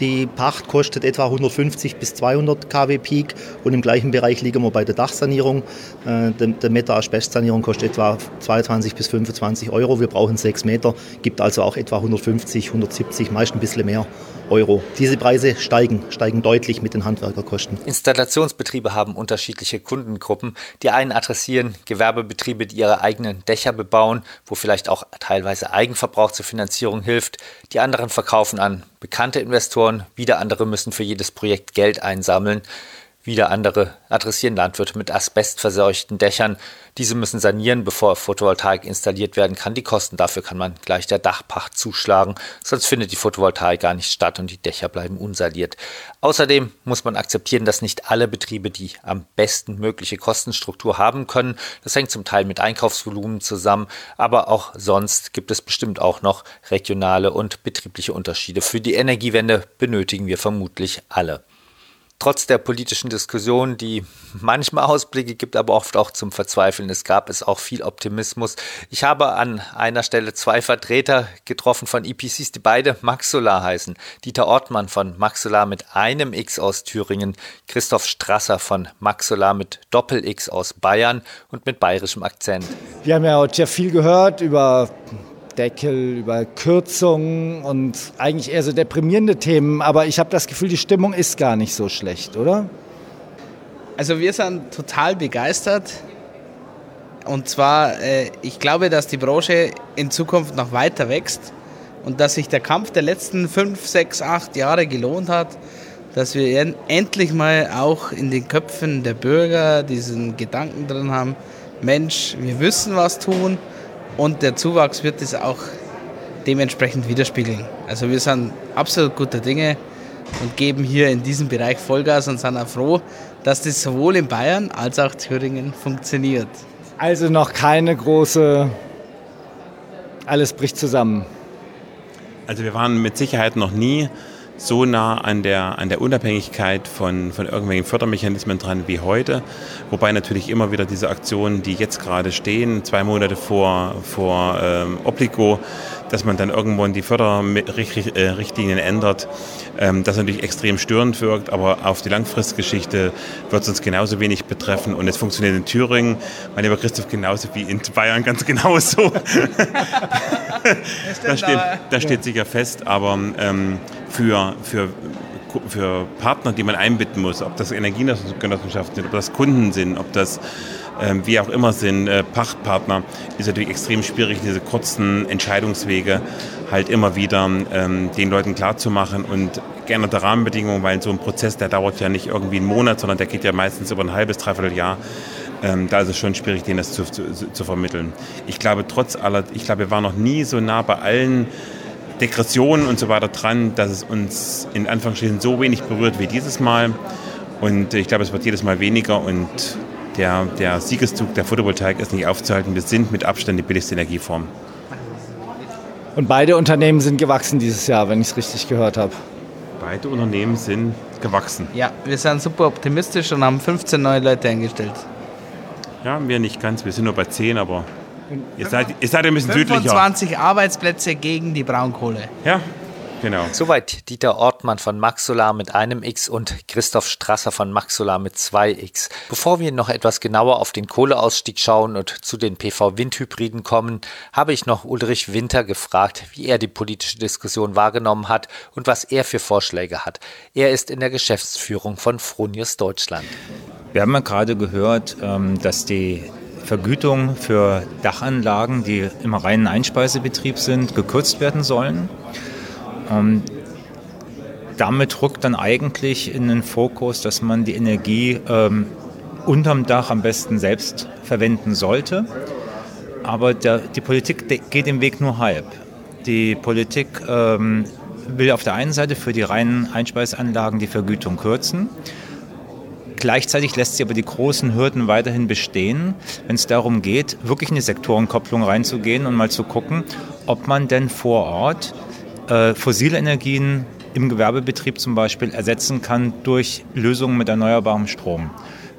Die Pacht kostet etwa 150 bis 200 kW Peak und im gleichen Bereich liegen wir bei der Dachsanierung. Äh, der Meter Asbestsanierung kostet etwa 22 bis 25 Euro. Wir brauchen 6 Meter, gibt also auch etwa 150, 170, meist ein bisschen mehr Euro. Diese Preise steigen, steigen deutlich mit den Handwerkerkosten. Installationsbetriebe haben unterschiedliche Kundengruppen. Die einen adressieren Gewerbebetriebe, die ihre eigenen Dächer bebauen, wo vielleicht auch teilweise Eigenverbrauch zur Finanzierung hilft. Die anderen verkaufen an bekannte Investoren, wieder andere müssen für jedes Projekt Geld einsammeln. Wieder andere adressieren Landwirte mit asbestverseuchten Dächern. Diese müssen sanieren, bevor Photovoltaik installiert werden kann. Die Kosten dafür kann man gleich der Dachpacht zuschlagen, sonst findet die Photovoltaik gar nicht statt und die Dächer bleiben unsaliert. Außerdem muss man akzeptieren, dass nicht alle Betriebe die am besten mögliche Kostenstruktur haben können. Das hängt zum Teil mit Einkaufsvolumen zusammen, aber auch sonst gibt es bestimmt auch noch regionale und betriebliche Unterschiede. Für die Energiewende benötigen wir vermutlich alle trotz der politischen Diskussion, die manchmal Ausblicke gibt, aber oft auch zum Verzweifeln. Es gab es auch viel Optimismus. Ich habe an einer Stelle zwei Vertreter getroffen von EPCs, die beide Max Solar heißen. Dieter Ortmann von Max Solar mit einem X aus Thüringen, Christoph Strasser von Max Solar mit Doppel X aus Bayern und mit bayerischem Akzent. Wir haben ja heute ja viel gehört über Deckel, über Kürzungen und eigentlich eher so deprimierende Themen. Aber ich habe das Gefühl, die Stimmung ist gar nicht so schlecht, oder? Also wir sind total begeistert. Und zwar, äh, ich glaube, dass die Branche in Zukunft noch weiter wächst und dass sich der Kampf der letzten fünf, sechs, acht Jahre gelohnt hat, dass wir endlich mal auch in den Köpfen der Bürger diesen Gedanken drin haben, Mensch, wir müssen was tun und der Zuwachs wird es auch dementsprechend widerspiegeln. Also wir sind absolut guter Dinge und geben hier in diesem Bereich Vollgas und sind auch froh, dass das sowohl in Bayern als auch Thüringen funktioniert. Also noch keine große, alles bricht zusammen. Also wir waren mit Sicherheit noch nie so nah an der, an der Unabhängigkeit von, von irgendwelchen Fördermechanismen dran wie heute. Wobei natürlich immer wieder diese Aktionen, die jetzt gerade stehen, zwei Monate vor, vor ähm, Obligo, dass man dann irgendwann die Förderrichtlinien ändert, ähm, das natürlich extrem störend wirkt, aber auf die Langfristgeschichte wird es uns genauso wenig betreffen. Und es funktioniert in Thüringen, mein lieber Christoph, genauso wie in Bayern ganz genauso. das, steht, das steht sicher fest, aber ähm, für, für für Partner, die man einbinden muss, ob das Energiegenossenschaften sind, ob das Kunden sind, ob das ähm, wie auch immer sind, äh, Pachtpartner, ist natürlich extrem schwierig, diese kurzen Entscheidungswege halt immer wieder ähm, den Leuten klarzumachen und geänderte Rahmenbedingungen, weil so ein Prozess, der dauert ja nicht irgendwie einen Monat, sondern der geht ja meistens über ein halbes, dreiviertel Jahr. Ähm, da ist es schon schwierig, denen das zu, zu, zu vermitteln. Ich glaube, trotz aller, ich glaube, wir waren noch nie so nah bei allen Degressionen und so weiter dran, dass es uns in Anführungsstrichen so wenig berührt wie dieses Mal. Und ich glaube, es wird jedes Mal weniger und der, der Siegeszug der Photovoltaik ist nicht aufzuhalten. Wir sind mit Abstand die billigste Energieform. Und beide Unternehmen sind gewachsen dieses Jahr, wenn ich es richtig gehört habe. Beide Unternehmen sind gewachsen. Ja, wir sind super optimistisch und haben 15 neue Leute eingestellt. Ja, wir nicht ganz. Wir sind nur bei 10, aber ihr seid, ihr seid ein bisschen 25 südlicher. 25 Arbeitsplätze gegen die Braunkohle. Ja, Genau. Soweit Dieter Ortmann von Max Solar mit einem X und Christoph Strasser von Max Solar mit zwei X. Bevor wir noch etwas genauer auf den Kohleausstieg schauen und zu den PV-Windhybriden kommen, habe ich noch Ulrich Winter gefragt, wie er die politische Diskussion wahrgenommen hat und was er für Vorschläge hat. Er ist in der Geschäftsführung von Fronius Deutschland. Wir haben ja gerade gehört, ähm, dass die Vergütung für Dachanlagen, die im reinen Einspeisebetrieb sind, gekürzt werden sollen. Ähm, damit rückt dann eigentlich in den Fokus, dass man die Energie ähm, unterm Dach am besten selbst verwenden sollte. Aber der, die Politik geht den Weg nur halb. Die Politik ähm, will auf der einen Seite für die reinen Einspeisanlagen die Vergütung kürzen. Gleichzeitig lässt sie aber die großen Hürden weiterhin bestehen, wenn es darum geht, wirklich in die Sektorenkopplung reinzugehen und mal zu gucken, ob man denn vor Ort äh, fossile Energien im Gewerbebetrieb zum Beispiel ersetzen kann durch Lösungen mit erneuerbarem Strom.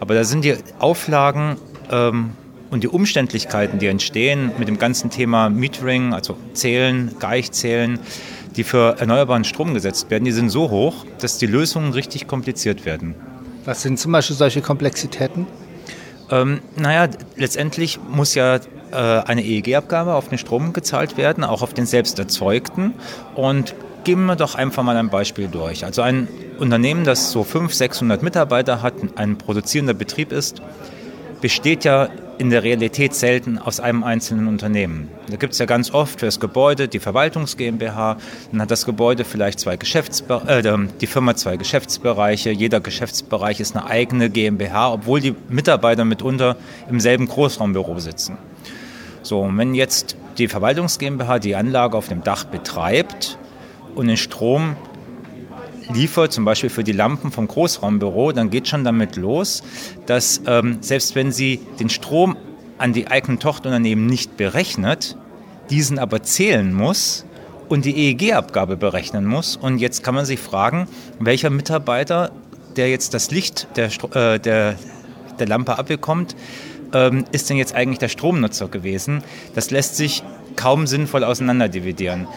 Aber da sind die Auflagen ähm, und die Umständlichkeiten, die entstehen mit dem ganzen Thema Metering, also Zählen, Geichzählen, die für erneuerbaren Strom gesetzt werden, die sind so hoch, dass die Lösungen richtig kompliziert werden. Was sind zum Beispiel solche Komplexitäten? Ähm, naja, letztendlich muss ja äh, eine EEG-Abgabe auf den Strom gezahlt werden, auch auf den selbst erzeugten. Und gehen wir doch einfach mal ein Beispiel durch. Also ein Unternehmen, das so 500, 600 Mitarbeiter hat, ein produzierender Betrieb ist, besteht ja in der Realität selten aus einem einzelnen Unternehmen. Da gibt es ja ganz oft für das Gebäude die Verwaltungs GmbH, dann hat das Gebäude vielleicht zwei Geschäftsbereiche, äh, die Firma zwei Geschäftsbereiche, jeder Geschäftsbereich ist eine eigene GmbH, obwohl die Mitarbeiter mitunter im selben Großraumbüro sitzen. So, und wenn jetzt die Verwaltungs GmbH die Anlage auf dem Dach betreibt und den Strom liefert, zum Beispiel für die Lampen vom Großraumbüro, dann geht schon damit los, dass ähm, selbst wenn sie den Strom an die eigenen Tochterunternehmen nicht berechnet, diesen aber zählen muss und die EEG-Abgabe berechnen muss. Und jetzt kann man sich fragen, welcher Mitarbeiter, der jetzt das Licht der, äh, der, der Lampe abbekommt, ähm, ist denn jetzt eigentlich der Stromnutzer gewesen? Das lässt sich kaum sinnvoll auseinanderdividieren.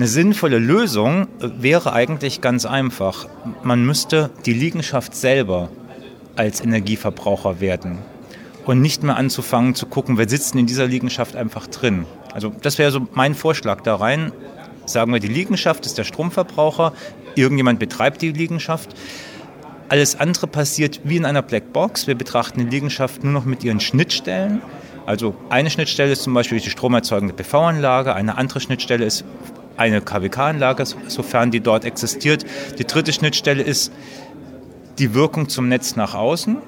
Eine sinnvolle Lösung wäre eigentlich ganz einfach. Man müsste die Liegenschaft selber als Energieverbraucher werden und nicht mehr anzufangen zu gucken, wer sitzt in dieser Liegenschaft einfach drin. Also das wäre so mein Vorschlag da rein. Sagen wir, die Liegenschaft ist der Stromverbraucher, irgendjemand betreibt die Liegenschaft. Alles andere passiert wie in einer Blackbox. Wir betrachten die Liegenschaft nur noch mit ihren Schnittstellen. Also eine Schnittstelle ist zum Beispiel die stromerzeugende PV-Anlage, eine andere Schnittstelle ist eine KWK-Anlage, sofern die dort existiert. Die dritte Schnittstelle ist die Wirkung zum Netz nach außen.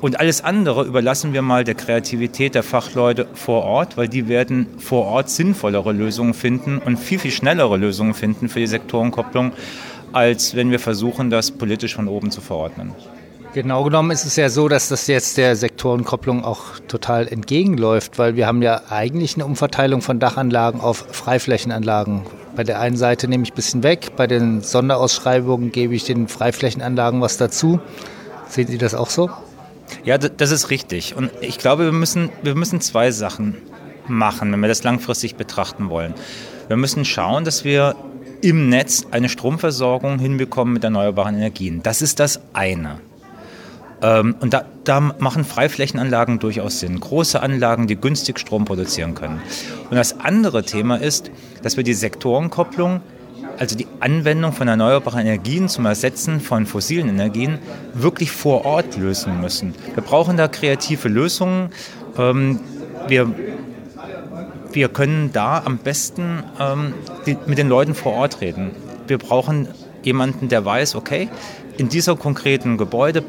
Und alles andere überlassen wir mal der Kreativität der Fachleute vor Ort, weil die werden vor Ort sinnvollere Lösungen finden und viel, viel schnellere Lösungen finden für die Sektorenkopplung, als wenn wir versuchen, das politisch von oben zu verordnen. Genau genommen ist es ja so, dass das jetzt der Sektorenkopplung auch total entgegenläuft, weil wir haben ja eigentlich eine Umverteilung von Dachanlagen auf Freiflächenanlagen. Bei der einen Seite nehme ich ein bisschen weg, bei den Sonderausschreibungen gebe ich den Freiflächenanlagen was dazu. Sehen Sie das auch so? Ja, das ist richtig. Und ich glaube, wir müssen, wir müssen zwei Sachen machen, wenn wir das langfristig betrachten wollen. Wir müssen schauen, dass wir im Netz eine Stromversorgung hinbekommen mit erneuerbaren Energien. Das ist das eine. Ähm, und da, da, machen Freiflächenanlagen durchaus Sinn. Große Anlagen, die günstig Strom produzieren können. Und das andere Thema ist, dass wir die Sektorenkopplung, also die Anwendung von erneuerbaren Energien zum Ersetzen von fossilen Energien, wirklich vor Ort lösen müssen. Wir brauchen da kreative Lösungen. Ähm, wir wir können da am besten ähm, mit den Leuten vor Ort reden. Wir brauchen jemanden, der weiß, okay, in dieser konkreten Gebäude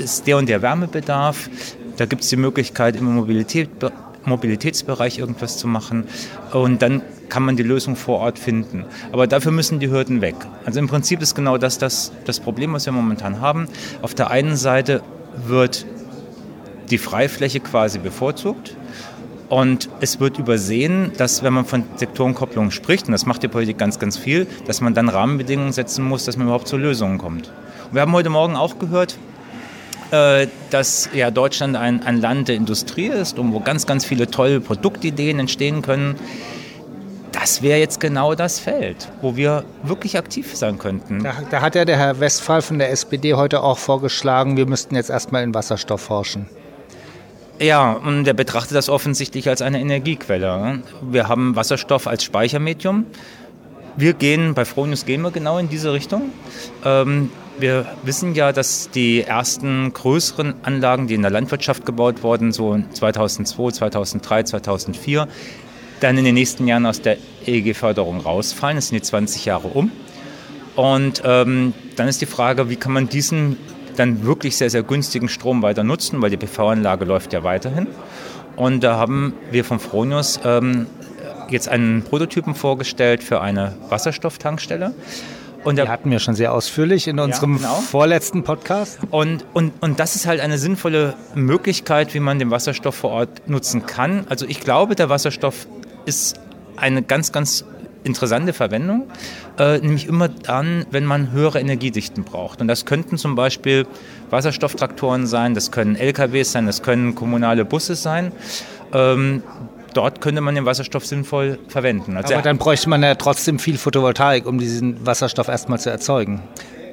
ist der und der Wärmebedarf. Da gibt es die Möglichkeit, im Mobilität, Mobilitätsbereich irgendwas zu machen. Und dann kann man die Lösung vor Ort finden. Aber dafür müssen die Hürden weg. Also im Prinzip ist genau das das, das Problem, was wir momentan haben. Auf der einen Seite wird die Freifläche quasi bevorzugt. Und es wird übersehen, dass wenn man von Sektorenkopplung spricht, und das macht die Politik ganz, ganz viel, dass man dann Rahmenbedingungen setzen muss, dass man überhaupt zu Lösungen kommt. Und wir haben heute Morgen auch gehört, dass ja Deutschland ein, ein Land der Industrie ist und wo ganz, ganz viele tolle Produktideen entstehen können. Das wäre jetzt genau das Feld, wo wir wirklich aktiv sein könnten. Da, da, hat ja der Herr Westphal von der SPD heute auch vorgeschlagen, wir müssten jetzt erstmal in Wasserstoff forschen. Ja, und er betrachtet das offensichtlich als eine Energiequelle. Wir haben Wasserstoff als Speichermedium. Wir gehen, bei Fronius gehen wir genau in diese Richtung. Ähm, wir wissen ja, dass die ersten größeren Anlagen, die in der Landwirtschaft gebaut wurden, so 2002, 2003, 2004, dann in den nächsten Jahren aus der EEG-Förderung rausfallen. Es sind die 20 Jahre um. Und ähm, dann ist die Frage, wie kann man diesen dann wirklich sehr, sehr günstigen Strom weiter nutzen, weil die PV-Anlage läuft ja weiterhin. Und da haben wir von Fronius ähm, jetzt einen Prototypen vorgestellt für eine Wasserstofftankstelle. Und die hatten wir schon sehr ausführlich in unserem ja, genau. vorletzten Podcast. Und, und, und das ist halt eine sinnvolle Möglichkeit, wie man den Wasserstoff vor Ort nutzen kann. Also ich glaube, der Wasserstoff ist eine ganz, ganz interessante Verwendung, äh, nämlich immer dann, wenn man höhere Energiedichten braucht. Und das könnten zum Beispiel Wasserstofftraktoren sein, das können LKWs sein, das können kommunale Busse sein. Ähm, dort könnte man den Wasserstoff sinnvoll verwenden. Also Aber dann bräuchte man ja trotzdem viel Photovoltaik, um diesen Wasserstoff erstmal zu erzeugen.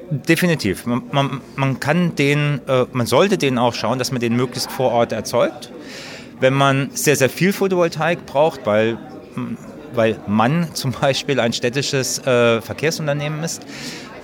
Definitiv. Man, man, man kann den, äh, man sollte den auch schauen, dass man den möglichst vor Ort erzeugt. Wenn man sehr, sehr viel Photovoltaik braucht, weil, weil man zum Beispiel ein städtisches äh, Verkehrsunternehmen ist,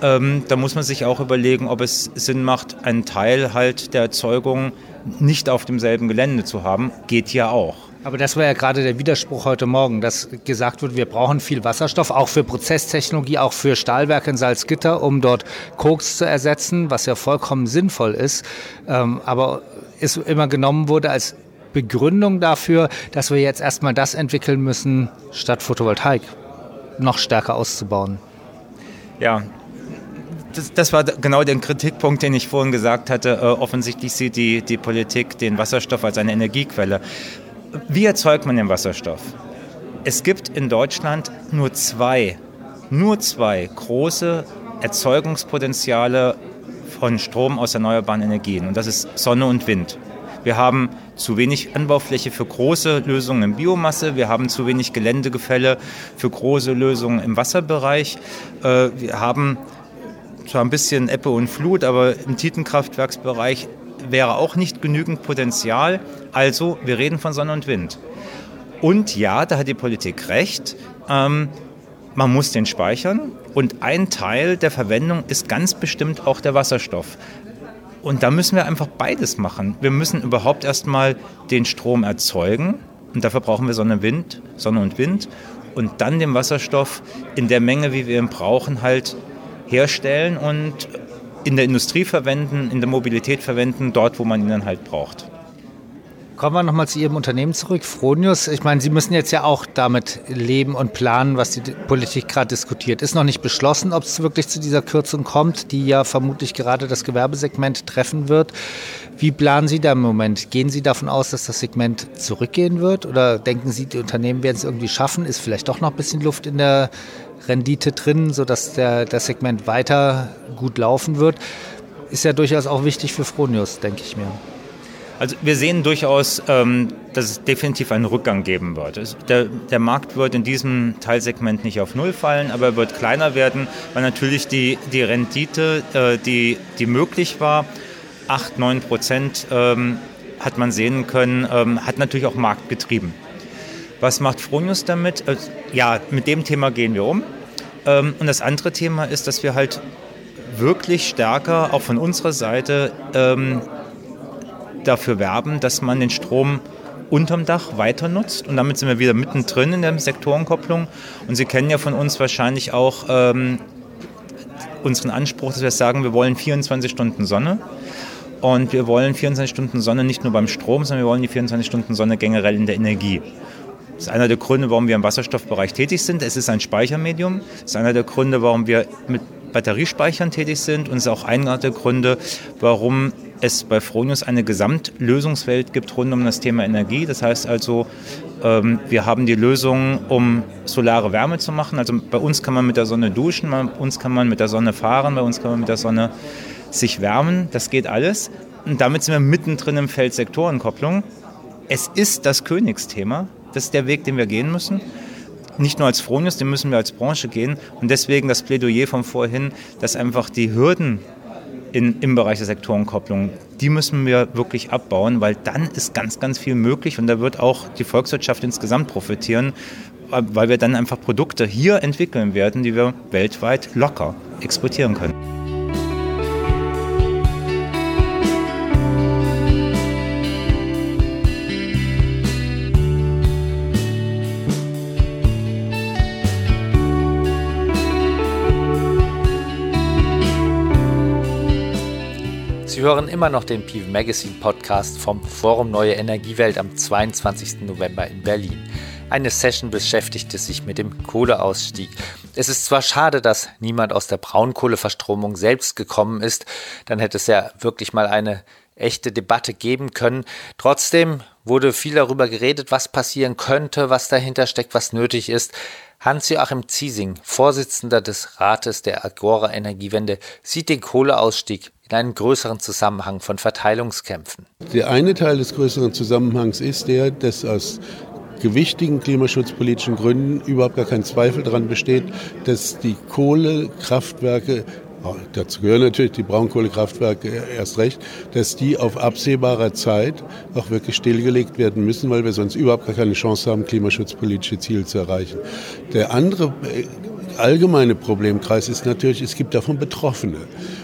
ähm, da muss man sich auch überlegen, ob es Sinn macht, einen Teil halt der Erzeugung nicht auf demselben Gelände zu haben. Geht ja auch. Aber das war ja gerade der Widerspruch heute Morgen, dass gesagt wird, wir brauchen viel Wasserstoff, auch für Prozesstechnologie, auch für Stahlwerke in Salzgitter, um dort Koks zu ersetzen, was ja vollkommen sinnvoll ist. Ähm, aber es immer genommen wurde als Begründung dafür, dass wir jetzt erstmal das entwickeln müssen, statt Photovoltaik noch stärker auszubauen. Ja, das, das, war genau der Kritikpunkt, den ich vorhin gesagt hatte. Äh, offensichtlich sieht die, die Politik den Wasserstoff als eine Energiequelle. Wie erzeugt man den Wasserstoff? Es gibt in Deutschland nur zwei, nur zwei große Erzeugungspotenziale von Strom aus erneuerbaren Energien. Und das ist Sonne und Wind. Wir haben zu wenig Anbaufläche für große Lösungen in Biomasse. Wir haben zu wenig Geländegefälle für große Lösungen im Wasserbereich. Äh, wir haben zwar ein bisschen Ebbe und Flut, aber im Tietenkraftwerksbereich wäre auch nicht genügend Potenzial. Also, wir reden von Sonne und Wind. Und ja, da hat die Politik recht. Ähm, man muss den speichern und ein Teil der Verwendung ist ganz bestimmt auch der Wasserstoff. Und da müssen wir einfach beides machen. Wir müssen überhaupt erstmal den Strom erzeugen und dafür brauchen wir Sonne, Wind, Sonne und Wind und dann den Wasserstoff in der Menge, wie wir ihn brauchen, halt herstellen und in der Industrie verwenden, in der Mobilität verwenden, dort, wo man ihn dann halt braucht. Kommen wir nochmal zu Ihrem Unternehmen zurück, Fronius. Ich meine, Sie müssen jetzt ja auch damit leben und planen, was die Politik gerade diskutiert. Ist noch nicht beschlossen, ob es wirklich zu dieser Kürzung kommt, die ja vermutlich gerade das Gewerbesegment treffen wird. Wie planen Sie da im Moment? Gehen Sie davon aus, dass das Segment zurückgehen wird? Oder denken Sie, die Unternehmen werden es irgendwie schaffen? Ist vielleicht doch noch ein bisschen Luft in der Rendite drin, sodass der, das Segment weiter gut laufen wird. Ist ja durchaus auch wichtig für Fronius, denke ich mir. Also wir sehen durchaus, ähm, dass es definitiv einen Rückgang geben wird. Der, Markt wird in diesem Teilsegment nicht auf Null fallen, aber er wird kleiner werden, weil natürlich die, die Rendite, äh, die, die möglich war, 8, 9 Prozent ähm, hat man sehen können, ähm, hat natürlich auch Markt getrieben. Was macht Fronius damit? Äh, ja, mit dem Thema gehen wir um. Und das andere Thema ist, dass wir halt wirklich stärker, auch von unserer Seite, dafür werben, dass man den Strom unterm Dach weiter nutzt. Und damit sind wir wieder mittendrin in der Sektorenkopplung. Und Sie kennen ja von uns wahrscheinlich auch ähm, unseren Anspruch, dass wir sagen, wir wollen 24 Stunden Sonne. Und wir wollen 24 Stunden Sonne nicht nur beim Strom, sondern wir wollen die 24 Stunden Sonne generell in der Energie. Das ist einer der Gründe, warum wir im Wasserstoffbereich tätig sind. Es ist ein Speichermedium. Das ist einer der Gründe, warum wir mit Batteriespeichern tätig sind. Und es ist auch einer der Gründe, warum es bei Fronius eine Gesamtlösungswelt gibt rund um das Thema Energie. Das heißt also, ähm, wir haben die Lösung, um solare Wärme zu machen. Also bei uns kann man mit der Sonne duschen, bei uns kann man mit der Sonne fahren, bei uns kann man mit der Sonne sich wärmen. Das geht alles. Und damit sind wir mittendrin im Feld Sektorenkopplung. Es ist das Königsthema. Das ist der Weg, den wir gehen müssen. Nicht nur als Fronius, den müssen wir als Branche gehen. Und deswegen das Plädoyer von vorhin, dass einfach die Hürden in, im Bereich der Sektorenkopplung, die müssen wir wirklich abbauen, weil dann ist ganz, ganz viel möglich und da wird auch die Volkswirtschaft insgesamt profitieren, weil wir dann einfach Produkte hier entwickeln werden, die wir weltweit locker exportieren können. Sie hören immer noch den PIV Magazine Podcast vom Forum Neue Energiewelt am 22. November in Berlin. Eine Session beschäftigte sich mit dem Kohleausstieg. Es ist zwar schade, dass niemand aus der Braunkohleverstromung selbst gekommen ist, dann hätte es ja wirklich mal eine echte Debatte geben können. Trotzdem wurde viel darüber geredet, was passieren könnte, was dahinter steckt, was nötig ist. Hans-Joachim Ziesing, Vorsitzender des Rates der Agora Energiewende, sieht den Kohleausstieg in einem größeren Zusammenhang von Verteilungskämpfen. Der eine Teil des größeren Zusammenhangs ist der, dass aus gewichtigen klimaschutzpolitischen Gründen überhaupt gar kein Zweifel daran besteht, dass die Kohlekraftwerke dazu gehören natürlich die Braunkohlekraftwerke erst recht, dass die auf absehbarer Zeit auch wirklich stillgelegt werden müssen, weil wir sonst überhaupt gar keine Chance haben, klimaschutzpolitische Ziele zu erreichen. Der andere äh, allgemeine Problemkreis ist natürlich, es gibt davon Betroffene.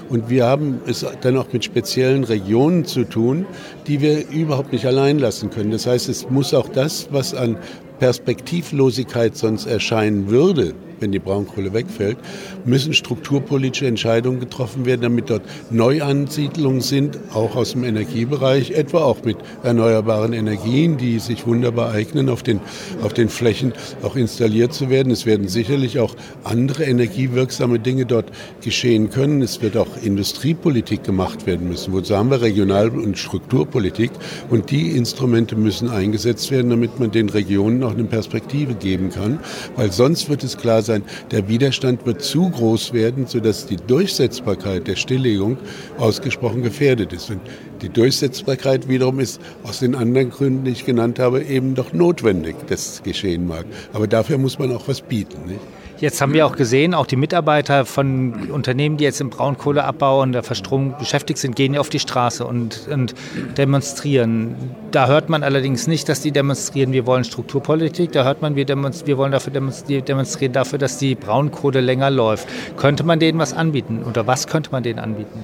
Und wir haben es dann auch mit speziellen Regionen zu tun, die wir überhaupt nicht allein lassen können. Das heißt, es muss auch das, was an Perspektivlosigkeit sonst erscheinen würde, wenn die Braunkohle wegfällt, müssen strukturpolitische Entscheidungen getroffen werden, damit dort Neuansiedlungen sind, auch aus dem Energiebereich, etwa auch mit erneuerbaren Energien, die sich wunderbar eignen, auf den, auf den Flächen auch installiert zu werden. Es werden sicherlich auch andere energiewirksame Dinge dort geschehen können. Es wird auch Industriepolitik gemacht werden müssen. Wozu haben wir Regional- und Strukturpolitik? Und die Instrumente müssen eingesetzt werden, damit man den Regionen auch eine Perspektive geben kann. Weil sonst wird es klar sein, der Widerstand wird zu groß werden, sodass die Durchsetzbarkeit der Stilllegung ausgesprochen gefährdet ist. Und die Durchsetzbarkeit wiederum ist aus den anderen Gründen, die ich genannt habe, eben doch notwendig, dass es geschehen mag. Aber dafür muss man auch was bieten. Nicht? Jetzt haben wir auch gesehen, auch die Mitarbeiter von Unternehmen, die jetzt im Braunkohleabbau und der Verstromung beschäftigt sind, gehen auf die Straße und, und demonstrieren. Da hört man allerdings nicht, dass die demonstrieren, wir wollen Strukturpolitik. Da hört man, wir, wir wollen dafür demonstrieren, dafür, dass die Braunkohle länger läuft. Könnte man denen was anbieten? Oder was könnte man denen anbieten?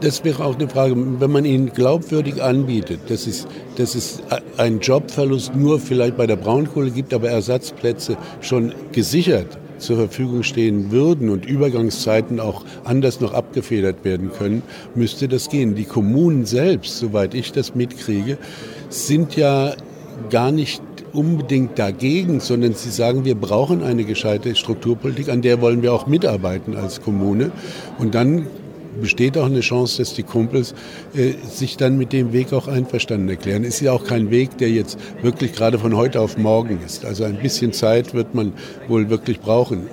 Das wäre auch eine Frage. Wenn man ihnen glaubwürdig anbietet, dass es, dass es einen Jobverlust nur vielleicht bei der Braunkohle gibt, aber Ersatzplätze schon gesichert zur Verfügung stehen würden und Übergangszeiten auch anders noch abgefedert werden können, müsste das gehen. Die Kommunen selbst, soweit ich das mitkriege, sind ja gar nicht unbedingt dagegen, sondern sie sagen, wir brauchen eine gescheite Strukturpolitik, an der wollen wir auch mitarbeiten als Kommune. Und dann besteht auch eine Chance, dass die Kumpels äh, sich dann mit dem Weg auch einverstanden erklären. Ist ja auch kein Weg, der jetzt wirklich gerade von heute auf morgen ist. Also ein bisschen Zeit wird man wohl wirklich brauchen.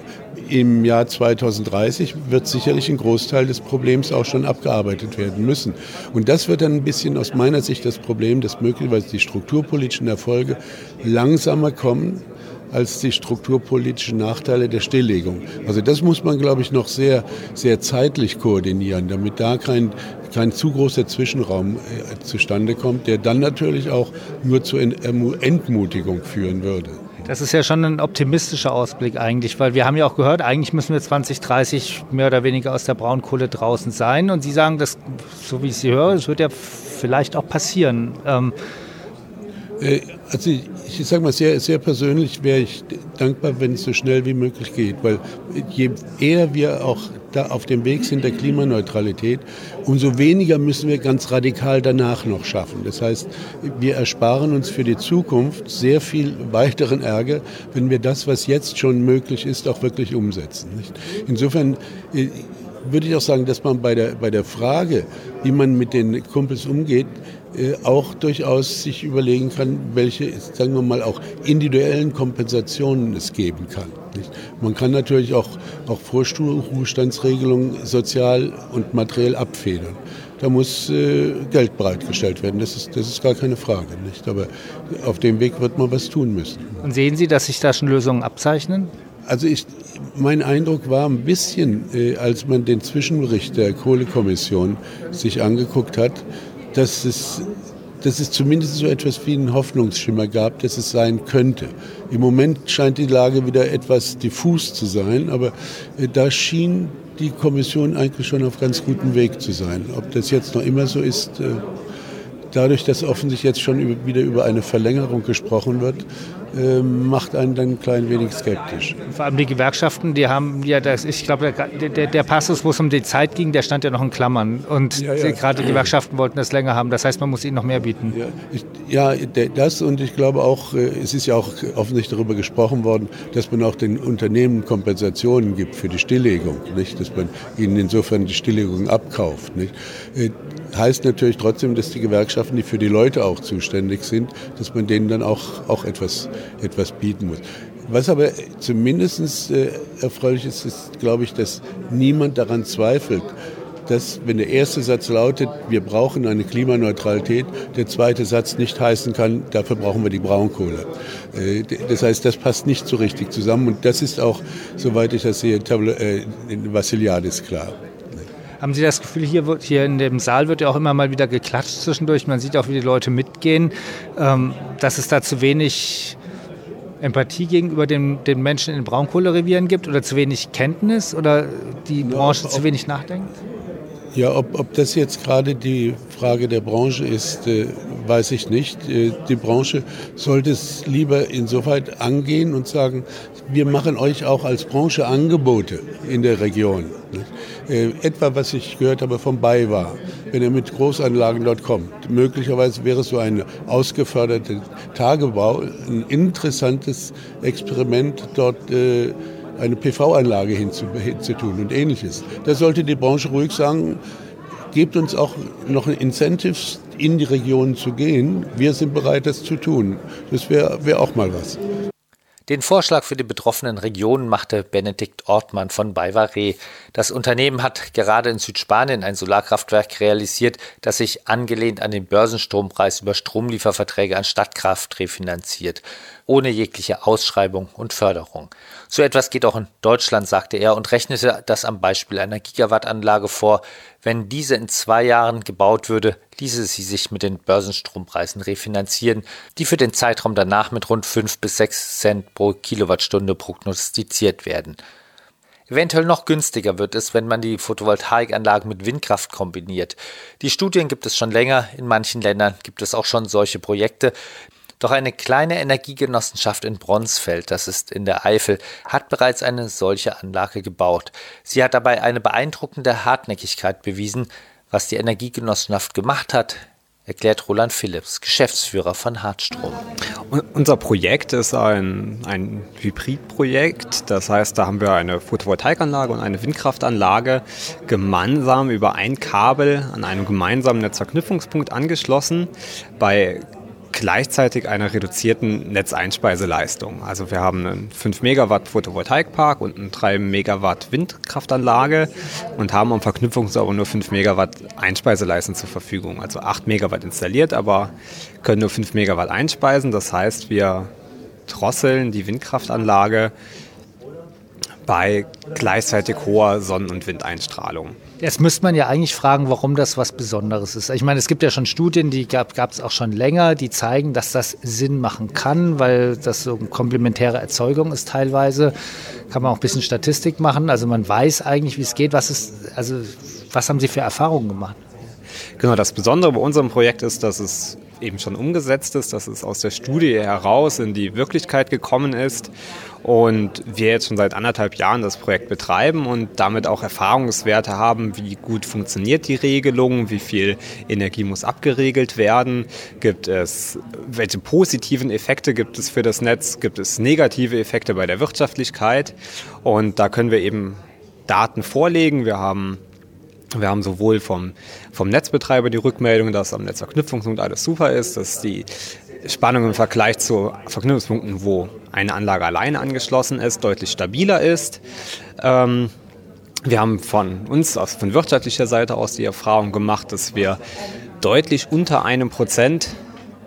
Im Jahr 2030 wird sicherlich ein Großteil des Problems auch schon abgearbeitet werden müssen. Und das wird dann ein bisschen aus meiner Sicht das Problem, dass möglicherweise die strukturpolitischen Erfolge langsamer kommen als die strukturpolitischen Nachteile der Stilllegung. Also das muss man, glaube ich, noch sehr, sehr zeitlich koordinieren, damit da kein, kein zu großer Zwischenraum äh, zustande kommt, der dann natürlich auch nur zur Entmutigung führen würde. Das ist ja schon ein optimistischer Ausblick eigentlich, weil wir haben ja auch gehört, eigentlich müssen wir 2030 mehr oder weniger aus der Braunkohle draußen sein. Und Sie sagen, das, so wie ich Sie höre, das wird ja vielleicht auch passieren. Ähm, äh, also ich sage mal, sehr, sehr persönlich wäre ich dankbar, wenn es so schnell wie möglich geht, weil je eher wir auch da auf dem Weg sind der Klimaneutralität, umso weniger müssen wir ganz radikal danach noch schaffen. Das heißt, wir ersparen uns für die Zukunft sehr viel weiteren Ärger, wenn wir das, was jetzt schon möglich ist, auch wirklich umsetzen. Insofern äh, würde ich auch sagen, dass man bei der, bei der Frage, wie man mit den Kumpels umgeht, äh, auch durchaus sich überlegen kann, welche, sagen wir mal, auch individuellen Kompensationen es geben kann. Nicht? Man kann natürlich auch, auch Vorruhestandsregelungen sozial und materiell abfedern. Da muss äh, Geld bereitgestellt werden, das ist, das ist gar keine Frage. Nicht? Aber auf dem Weg wird man was tun müssen. Und sehen Sie, dass sich da schon Lösungen abzeichnen? Also ich, mein Eindruck war ein bisschen, äh, als man den Zwischenbericht der Kohlekommission sich angeguckt hat, dass es, dass es zumindest so etwas wie einen Hoffnungsschimmer gab, dass es sein könnte. Im Moment scheint die Lage wieder etwas diffus zu sein, aber äh, da schien die Kommission eigentlich schon auf ganz gutem Weg zu sein. Ob das jetzt noch immer so ist, äh, dadurch, dass offensichtlich jetzt schon wieder über eine Verlängerung gesprochen wird, macht einen dann ein klein wenig skeptisch. Vor allem die Gewerkschaften, die haben ja, das, ich glaube, der, der, der, Passus, wo es um die Zeit ging, der stand ja noch in Klammern. Und ja, ja. gerade die Gewerkschaften wollten das länger haben. Das heißt, man muss ihnen noch mehr bieten. Ja, ich, ja das und ich glaube auch, äh, es ist ja auch offensichtlich darüber gesprochen worden, dass man auch den Unternehmen Kompensationen gibt für die Stilllegung. Nicht? Dass man ihnen insofern die Stilllegung abkauft. Nicht? Äh, heißt natürlich trotzdem, dass die Gewerkschaften, die für die Leute auch zuständig sind, dass man denen dann auch, auch etwas, etwas bieten muss. Was aber zumindest äh, erfreulich ist, ist, glaube ich, dass niemand daran zweifelt, dass, wenn der erste Satz lautet, wir brauchen eine Klimaneutralität, der zweite Satz nicht heißen kann, dafür brauchen wir die Braunkohle. Äh, das heißt, das passt nicht so richtig zusammen und das ist auch, soweit ich das sehe, äh, in Vassiliadis klar. Haben Sie das Gefühl, hier, wird, hier in dem Saal wird ja auch immer mal wieder geklatscht zwischendurch. Man sieht auch, wie die Leute mitgehen, ähm, dass es da zu wenig Empathie gegenüber den, den Menschen in den Braunkohlerevieren gibt oder zu wenig Kenntnis oder die Branche ja, zu wenig nachdenkt? Ja, ob, ob das jetzt gerade die Frage der Branche ist, äh, weiß ich nicht. Äh, die Branche sollte es lieber insoweit angehen und sagen, wir machen euch auch als Branche Angebote in der Region. Äh, etwa, was ich gehört habe vom BayWa, wenn er mit Großanlagen dort kommt. Möglicherweise wäre so ein ausgeförderter Tagebau ein interessantes Experiment dort äh, eine PV-Anlage hinzutun und ähnliches. Da sollte die Branche ruhig sagen, gebt uns auch noch Incentives, in die Region zu gehen. Wir sind bereit, das zu tun. Das wäre wär auch mal was. Den Vorschlag für die betroffenen Regionen machte Benedikt Ortmann von Baivare. Das Unternehmen hat gerade in Südspanien ein Solarkraftwerk realisiert, das sich angelehnt an den Börsenstrompreis über Stromlieferverträge an Stadtkraft refinanziert, ohne jegliche Ausschreibung und Förderung. So etwas geht auch in Deutschland, sagte er und rechnete das am Beispiel einer Gigawattanlage vor. Wenn diese in zwei Jahren gebaut würde, ließe sie sich mit den Börsenstrompreisen refinanzieren, die für den Zeitraum danach mit rund 5 bis 6 Cent pro Kilowattstunde prognostiziert werden. Eventuell noch günstiger wird es, wenn man die Photovoltaikanlagen mit Windkraft kombiniert. Die Studien gibt es schon länger, in manchen Ländern gibt es auch schon solche Projekte. Doch eine kleine Energiegenossenschaft in Bronsfeld, das ist in der Eifel, hat bereits eine solche Anlage gebaut. Sie hat dabei eine beeindruckende Hartnäckigkeit bewiesen, was die Energiegenossenschaft gemacht hat, erklärt Roland Philipps, Geschäftsführer von Hartstrom. Unser Projekt ist ein, ein Hybridprojekt. Das heißt, da haben wir eine Photovoltaikanlage und eine Windkraftanlage gemeinsam über ein Kabel an einem gemeinsamen Netzverknüpfungspunkt angeschlossen. Bei gleichzeitig einer reduzierten Netzeinspeiseleistung. Also wir haben einen 5 Megawatt Photovoltaikpark und eine 3 Megawatt Windkraftanlage und haben am Verknüpfungsort aber nur 5 Megawatt Einspeiseleistung zur Verfügung. Also 8 Megawatt installiert, aber können nur 5 Megawatt einspeisen. Das heißt, wir drosseln die Windkraftanlage bei gleichzeitig hoher Sonnen- und Windeinstrahlung. Jetzt müsste man ja eigentlich fragen, warum das was Besonderes ist. Ich meine, es gibt ja schon Studien, die gab es auch schon länger, die zeigen, dass das Sinn machen kann, weil das so eine komplementäre Erzeugung ist teilweise. Kann man auch ein bisschen Statistik machen. Also man weiß eigentlich, wie es geht. Was ist, also was haben Sie für Erfahrungen gemacht? Genau, das Besondere bei unserem Projekt ist, dass es eben schon umgesetzt ist, dass es aus der Studie heraus in die Wirklichkeit gekommen ist und wir jetzt schon seit anderthalb Jahren das Projekt betreiben und damit auch Erfahrungswerte haben, wie gut funktioniert die Regelung, wie viel Energie muss abgeregelt werden, gibt es, welche positiven Effekte gibt es für das Netz, gibt es negative Effekte bei der Wirtschaftlichkeit und da können wir eben Daten vorlegen. Wir haben wir haben sowohl vom, vom Netzbetreiber die Rückmeldung, dass am Netzverknüpfungspunkt alles super ist, dass die Spannung im Vergleich zu Verknüpfungspunkten, wo eine Anlage alleine angeschlossen ist, deutlich stabiler ist. Ähm, wir haben von uns, aus, von wirtschaftlicher Seite aus, die Erfahrung gemacht, dass wir deutlich unter einem Prozent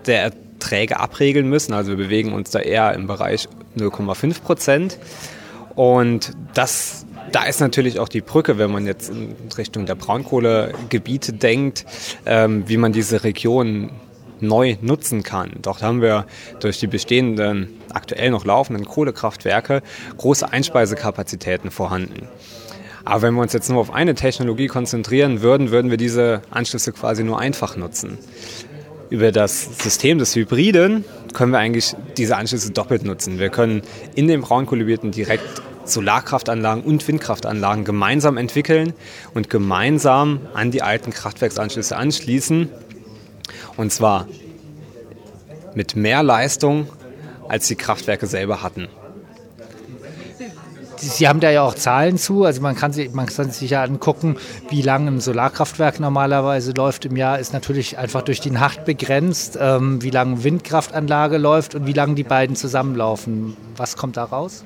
der Erträge abregeln müssen. Also wir bewegen uns da eher im Bereich 0,5 Prozent. Und das da ist natürlich auch die Brücke, wenn man jetzt in Richtung der Braunkohlegebiete denkt, ähm, wie man diese Region neu nutzen kann. Dort haben wir durch die bestehenden, aktuell noch laufenden Kohlekraftwerke große Einspeisekakapazitäten vorhanden. Aber wenn wir uns jetzt nur auf eine Technologie konzentrieren würden, würden wir diese Anschlüsse quasi nur einfach nutzen. Über das System des Hybriden können wir eigentlich diese Anschlüsse doppelt nutzen. Wir können in den Braunkohlegebieten direkt Solarkraftanlagen und Windkraftanlagen gemeinsam entwickeln und gemeinsam an die alten Kraftwerksanschlüsse anschließen. Und zwar mit mehr Leistung, als die Kraftwerke selber hatten. Sie haben da ja auch Zahlen zu, also man kann, sich, man kann sich ja angucken, wie lange ein Solarkraftwerk normalerweise läuft im Jahr, ist natürlich einfach durch die Nacht begrenzt, ähm, wie lange Windkraftanlage läuft und wie lange die beiden zusammenlaufen. Was kommt da raus?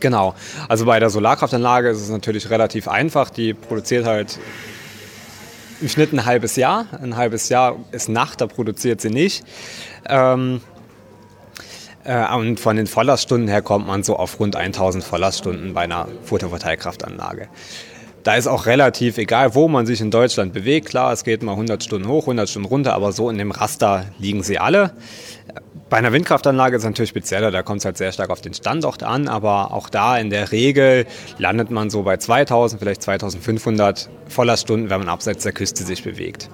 Genau, also bei der Solarkraftanlage ist es natürlich relativ einfach, die produziert halt im Schnitt ein halbes Jahr. Ein halbes Jahr ist Nacht, da produziert sie nicht. Ähm, äh, und von den Volllaststunden her kommt man so auf rund 1000 Volllaststunden bei einer Photovoltaikraftanlage. Da ist auch relativ egal, wo man sich in Deutschland bewegt. Klar, es geht mal 100 Stunden hoch, 100 Stunden runter, aber so in dem Raster liegen sie alle. Bei einer Windkraftanlage ist es natürlich spezieller, da kommt es halt sehr stark auf den Standort an, aber auch da in der Regel landet man so bei 2000, vielleicht 2500 Volllaststunden, wenn man abseits der Küste sich bewegt.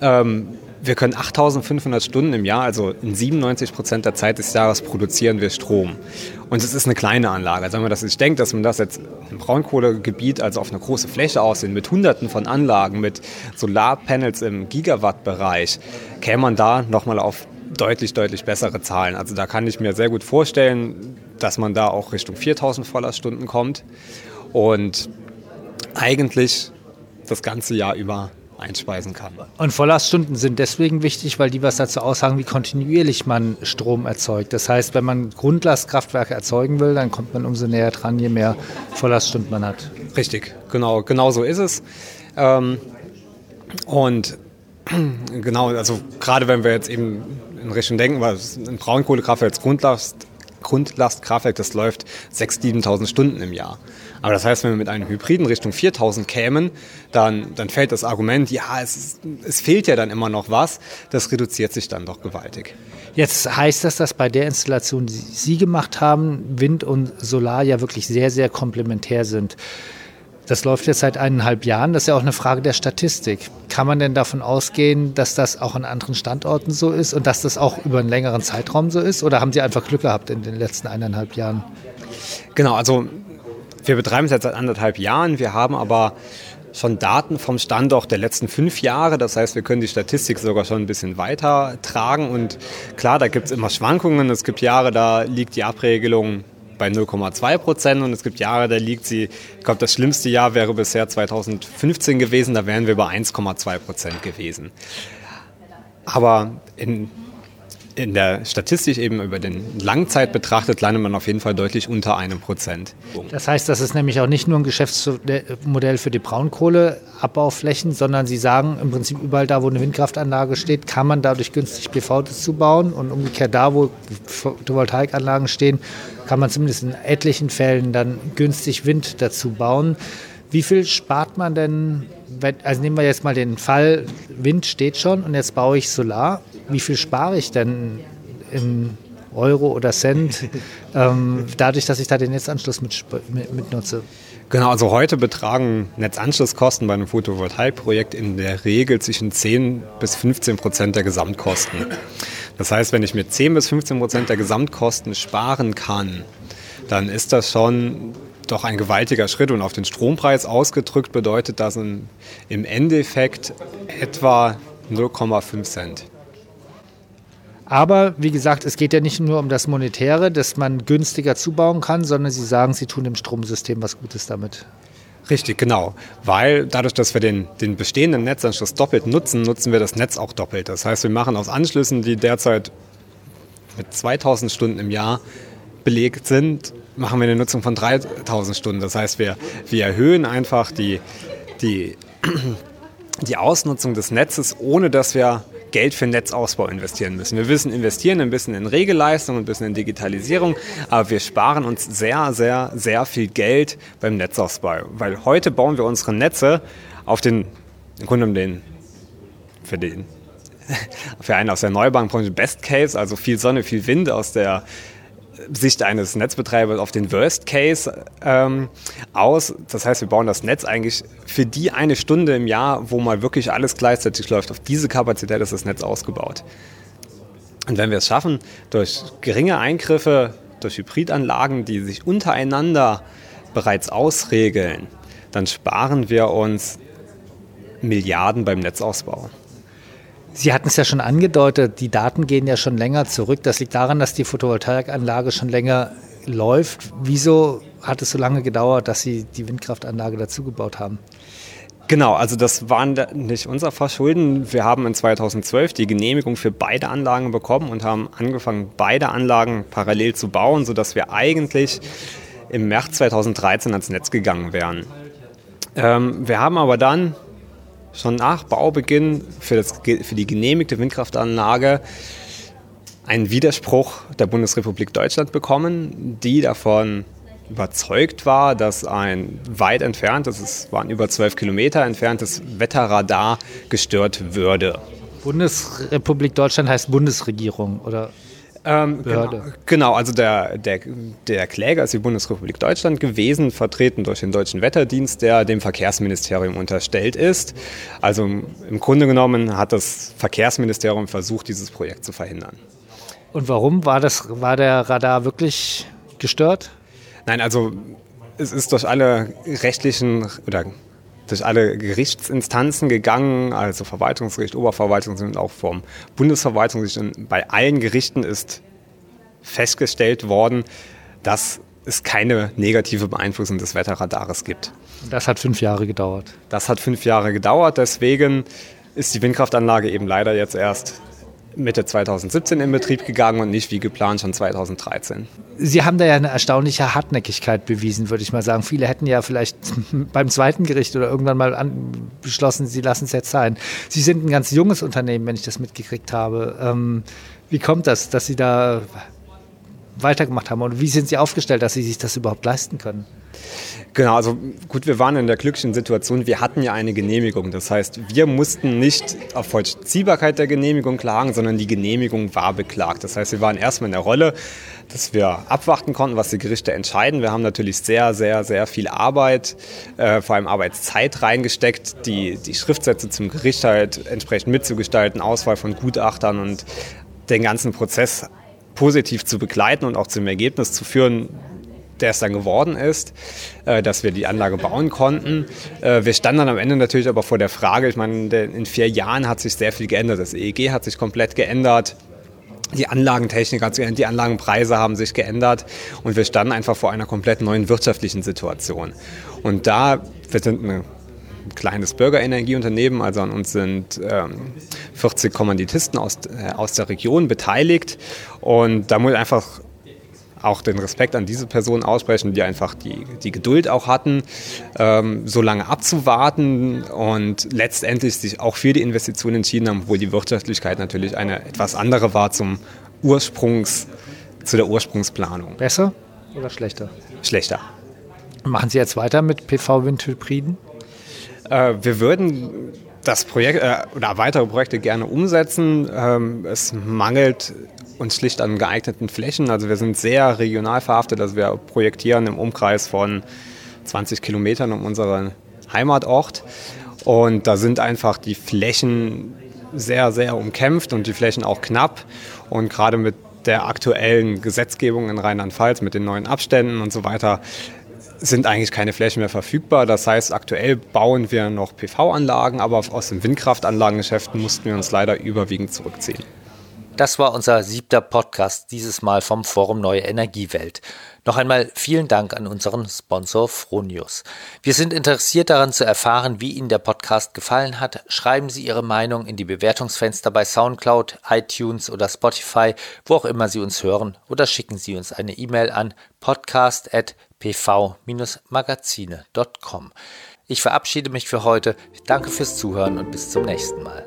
Ähm, wir können 8500 Stunden im Jahr, also in 97 Prozent der Zeit des Jahres produzieren wir Strom. Und es ist eine kleine Anlage. Also wenn man das jetzt denkt, dass man das jetzt im Braunkohlegebiet, also auf einer großen Fläche aussehen, mit hunderten von Anlagen, mit Solarpanels im Gigawatt-Bereich, käme man da nochmal auf deutlich, deutlich bessere Zahlen. Also da kann ich mir sehr gut vorstellen, dass man da auch Richtung 4000 Volllaststunden kommt und eigentlich das ganze Jahr über einspeisen kann. Und Volllaststunden sind deswegen wichtig, weil die was dazu aussagen, wie kontinuierlich man Strom erzeugt. Das heißt, wenn man Grundlastkraftwerke erzeugen will, dann kommt man umso näher dran, je mehr Volllaststunden man hat. Richtig, genau, genau so ist es. Ähm, und genau, also gerade wenn wir jetzt eben in Richtung denken, weil ein Braunkohlekraftwerk als Grundlast, Grundlastkraftwerk, das läuft 6.000, 7.000 Stunden im Jahr. Aber das heißt, wenn wir mit einem Hybriden Richtung 4000 kämen, dann, dann fällt das Argument, ja, es, es fehlt ja dann immer noch was, das reduziert sich dann doch gewaltig. Jetzt heißt das, dass bei der Installation, die Sie gemacht haben, Wind und Solar ja wirklich sehr, sehr komplementär sind. Das läuft jetzt seit eineinhalb Jahren. Das ist ja auch eine Frage der Statistik. Kann man denn davon ausgehen, dass das auch an anderen Standorten so ist und dass das auch über einen längeren Zeitraum so ist? Oder haben Sie einfach Glück gehabt in den letzten eineinhalb Jahren? Genau, also wir betreiben es jetzt seit anderthalb Jahren. Wir haben aber schon Daten vom Standort der letzten fünf Jahre. Das heißt, wir können die Statistik sogar schon ein bisschen weiter tragen. Und klar, da gibt es immer Schwankungen. Es gibt Jahre, da liegt die Abregelung bei 0,2 Prozent und es gibt Jahre, da liegt sie, ich glaube, das schlimmste Jahr wäre bisher 2015 gewesen, da wären wir bei 1,2 Prozent gewesen. Aber in in der Statistik eben über den Langzeit betrachtet, landet man auf jeden Fall deutlich unter einem Prozent. Das heißt, das ist nämlich auch nicht nur ein Geschäftsmodell für die Braunkohleabbauflächen, sondern Sie sagen im Prinzip überall da, wo eine Windkraftanlage steht, kann man dadurch günstig PV dazu bauen und umgekehrt da, wo Photovoltaikanlagen stehen, kann man zumindest in etlichen Fällen dann günstig Wind dazu bauen. Wie viel spart man denn, also nehmen wir jetzt mal den Fall, Wind steht schon und jetzt baue ich Solar wie viel spare ich denn in Euro oder Cent, ähm, dadurch, dass ich da den Netzanschluss mit, mit, mitnutze. Genau, also heute betragen Netzanschlusskosten bei einem Photovoltaikprojekt in der Regel zwischen 10 bis 15 Prozent der Gesamtkosten. Das heißt, wenn ich mir 10 bis 15 Prozent der Gesamtkosten sparen kann, dann ist das schon doch ein gewaltiger Schritt. Und auf den Strompreis ausgedrückt bedeutet das im Endeffekt etwa 0,5 Cent. Aber wie gesagt, es geht ja nicht nur um das Monetäre, dass man günstiger zubauen kann, sondern Sie sagen, Sie tun dem Stromsystem was Gutes damit. Richtig, genau. Weil dadurch, dass wir den, den bestehenden Netzanschluss doppelt nutzen, nutzen wir das Netz auch doppelt. Das heißt, wir machen aus Anschlüssen, die derzeit mit 2000 Stunden im Jahr belegt sind, machen wir eine Nutzung von 3000 Stunden. Das heißt, wir, wir erhöhen einfach die, die, die Ausnutzung des Netzes, ohne dass wir Geld für Netzausbau investieren müssen. Wir wissen, investieren ein bisschen in Regelleistung, ein bisschen in Digitalisierung, aber wir sparen uns sehr, sehr, sehr viel Geld beim Netzausbau. Weil heute bauen wir unsere Netze auf den, im Grunde den, für den, für einen aus der Neubankbranche Best Case, also viel Sonne, viel Wind aus der Sicht eines Netzbetreibers auf den Worst Case ähm, aus. Das heißt, wir bauen das Netz eigentlich für die eine Stunde im Jahr, wo mal wirklich alles gleichzeitig läuft. Auf diese Kapazität ist das Netz ausgebaut. Und wenn wir es schaffen, durch geringe Eingriffe, durch Hybridanlagen, die sich untereinander bereits ausregeln, dann sparen wir uns Milliarden beim Netzausbau. Sie hatten es ja schon angedeutet, die Daten gehen ja schon länger zurück. Das liegt daran, dass die Photovoltaikanlage schon länger läuft. Wieso hat es so lange gedauert, dass Sie die Windkraftanlage dazugebaut haben? Genau, also das war nicht unser Verschulden. Wir haben in 2012 die Genehmigung für beide Anlagen bekommen und haben angefangen, beide Anlagen parallel zu bauen, sodass wir eigentlich im März 2013 ans Netz gegangen wären. Ähm, wir haben aber dann schon nach Baubeginn für, das, für die genehmigte Windkraftanlage einen Widerspruch der Bundesrepublik Deutschland bekommen, die davon überzeugt war, dass ein weit entferntes, es waren über zwölf Kilometer entferntes Wetterradar gestört würde. Bundesrepublik Deutschland heißt Bundesregierung oder ähm, Behörde? Genau, genau, also der, der, der Kläger ist die Bundesrepublik Deutschland gewesen, vertreten durch den Deutschen Wetterdienst, der dem Verkehrsministerium unterstellt ist. Also im Grunde genommen hat das Verkehrsministerium versucht, dieses Projekt zu verhindern. Und warum war, das, war der Radar wirklich gestört? Nein, also es ist durch alle rechtlichen oder durch alle Gerichtsinstanzen gegangen, also Verwaltungsgericht, Oberverwaltungsgericht und auch vom Bundesverwaltungsgericht. Und bei allen Gerichten ist festgestellt worden, dass es keine negative Beeinflussung des Wetterradares gibt. Und das hat fünf Jahre gedauert. Das hat fünf Jahre gedauert. Deswegen ist die Windkraftanlage eben leider jetzt erst Mitte 2017 in Betrieb gegangen und nicht wie geplant schon 2013. Sie haben da ja eine erstaunliche Hartnäckigkeit bewiesen, würde ich mal sagen. Viele hätten ja vielleicht beim zweiten Gericht oder irgendwann mal an, beschlossen, sie lassen es jetzt sein. Sie sind ein ganz junges Unternehmen, wenn ich das mitgekriegt habe. Ähm, wie kommt das, dass Sie da weitergemacht haben und wie sind Sie aufgestellt, dass Sie sich das überhaupt leisten können? Genau, also gut, wir waren in der glücklichen Situation, wir hatten ja eine Genehmigung. Das heißt, wir mussten nicht auf Vollziehbarkeit der Genehmigung klagen, sondern die Genehmigung war beklagt. Das heißt, wir waren erstmal in der Rolle, dass wir abwarten konnten, was die Gerichte entscheiden. Wir haben natürlich sehr, sehr, sehr viel Arbeit, äh, vor allem Arbeitszeit reingesteckt, die, die Schriftsätze zum Gericht halt entsprechend mitzugestalten, Auswahl von Gutachtern und den ganzen Prozess positiv zu begleiten und auch zum Ergebnis zu führen, der es dann geworden ist, äh, dass wir die Anlage bauen konnten. Äh, wir standen dann am Ende natürlich aber vor der Frage, ich meine, in vier Jahren hat sich sehr viel geändert. Das EEG hat sich komplett geändert. Die Anlagentechnik hat sich geändert, die Anlagenpreise haben sich geändert und wir standen einfach vor einer komplett neuen wirtschaftlichen Situation. Und da, wir sind ein kleines Bürgerenergieunternehmen, also an uns sind ähm, 40 Kommanditisten aus, äh, aus der Region beteiligt und da muss einfach auch den Respekt an diese Personen aussprechen, die einfach die, die Geduld auch hatten, ähm, so lange abzuwarten und letztendlich sich auch für die Investition entschieden haben, obwohl die Wirtschaftlichkeit natürlich eine etwas andere war zum Ursprungs, zu der Ursprungsplanung. Besser oder schlechter? Schlechter. Machen Sie jetzt weiter mit PV-Windhybriden? Äh, wir würden das Projekt äh, oder weitere Projekte gerne umsetzen. Ähm, es mangelt uns schlicht an geeigneten Flächen. Also wir sind sehr regional verhaftet. Also wir projektieren im Umkreis von 20 Kilometern um unseren Heimatort. Und da sind einfach die Flächen sehr, sehr umkämpft und die Flächen auch knapp. Und gerade mit der aktuellen Gesetzgebung in Rheinland-Pfalz, mit den neuen Abständen und so weiter, sind eigentlich keine Flächen mehr verfügbar. Das heißt, aktuell bauen wir noch PV-Anlagen, aber aus dem Windkraftanlagengeschäft mussten wir uns leider überwiegend zurückziehen. Das war unser siebter Podcast, dieses Mal vom Forum Neue Energiewelt. Noch einmal vielen Dank an unseren Sponsor Fronius. Wir sind interessiert daran zu erfahren, wie Ihnen der Podcast gefallen hat. Schreiben Sie Ihre Meinung in die Bewertungsfenster bei SoundCloud, iTunes oder Spotify, wo auch immer Sie uns hören, oder schicken Sie uns eine E-Mail an podcast.pv-magazine.com. Ich verabschiede mich für heute. Danke fürs Zuhören und bis zum nächsten Mal.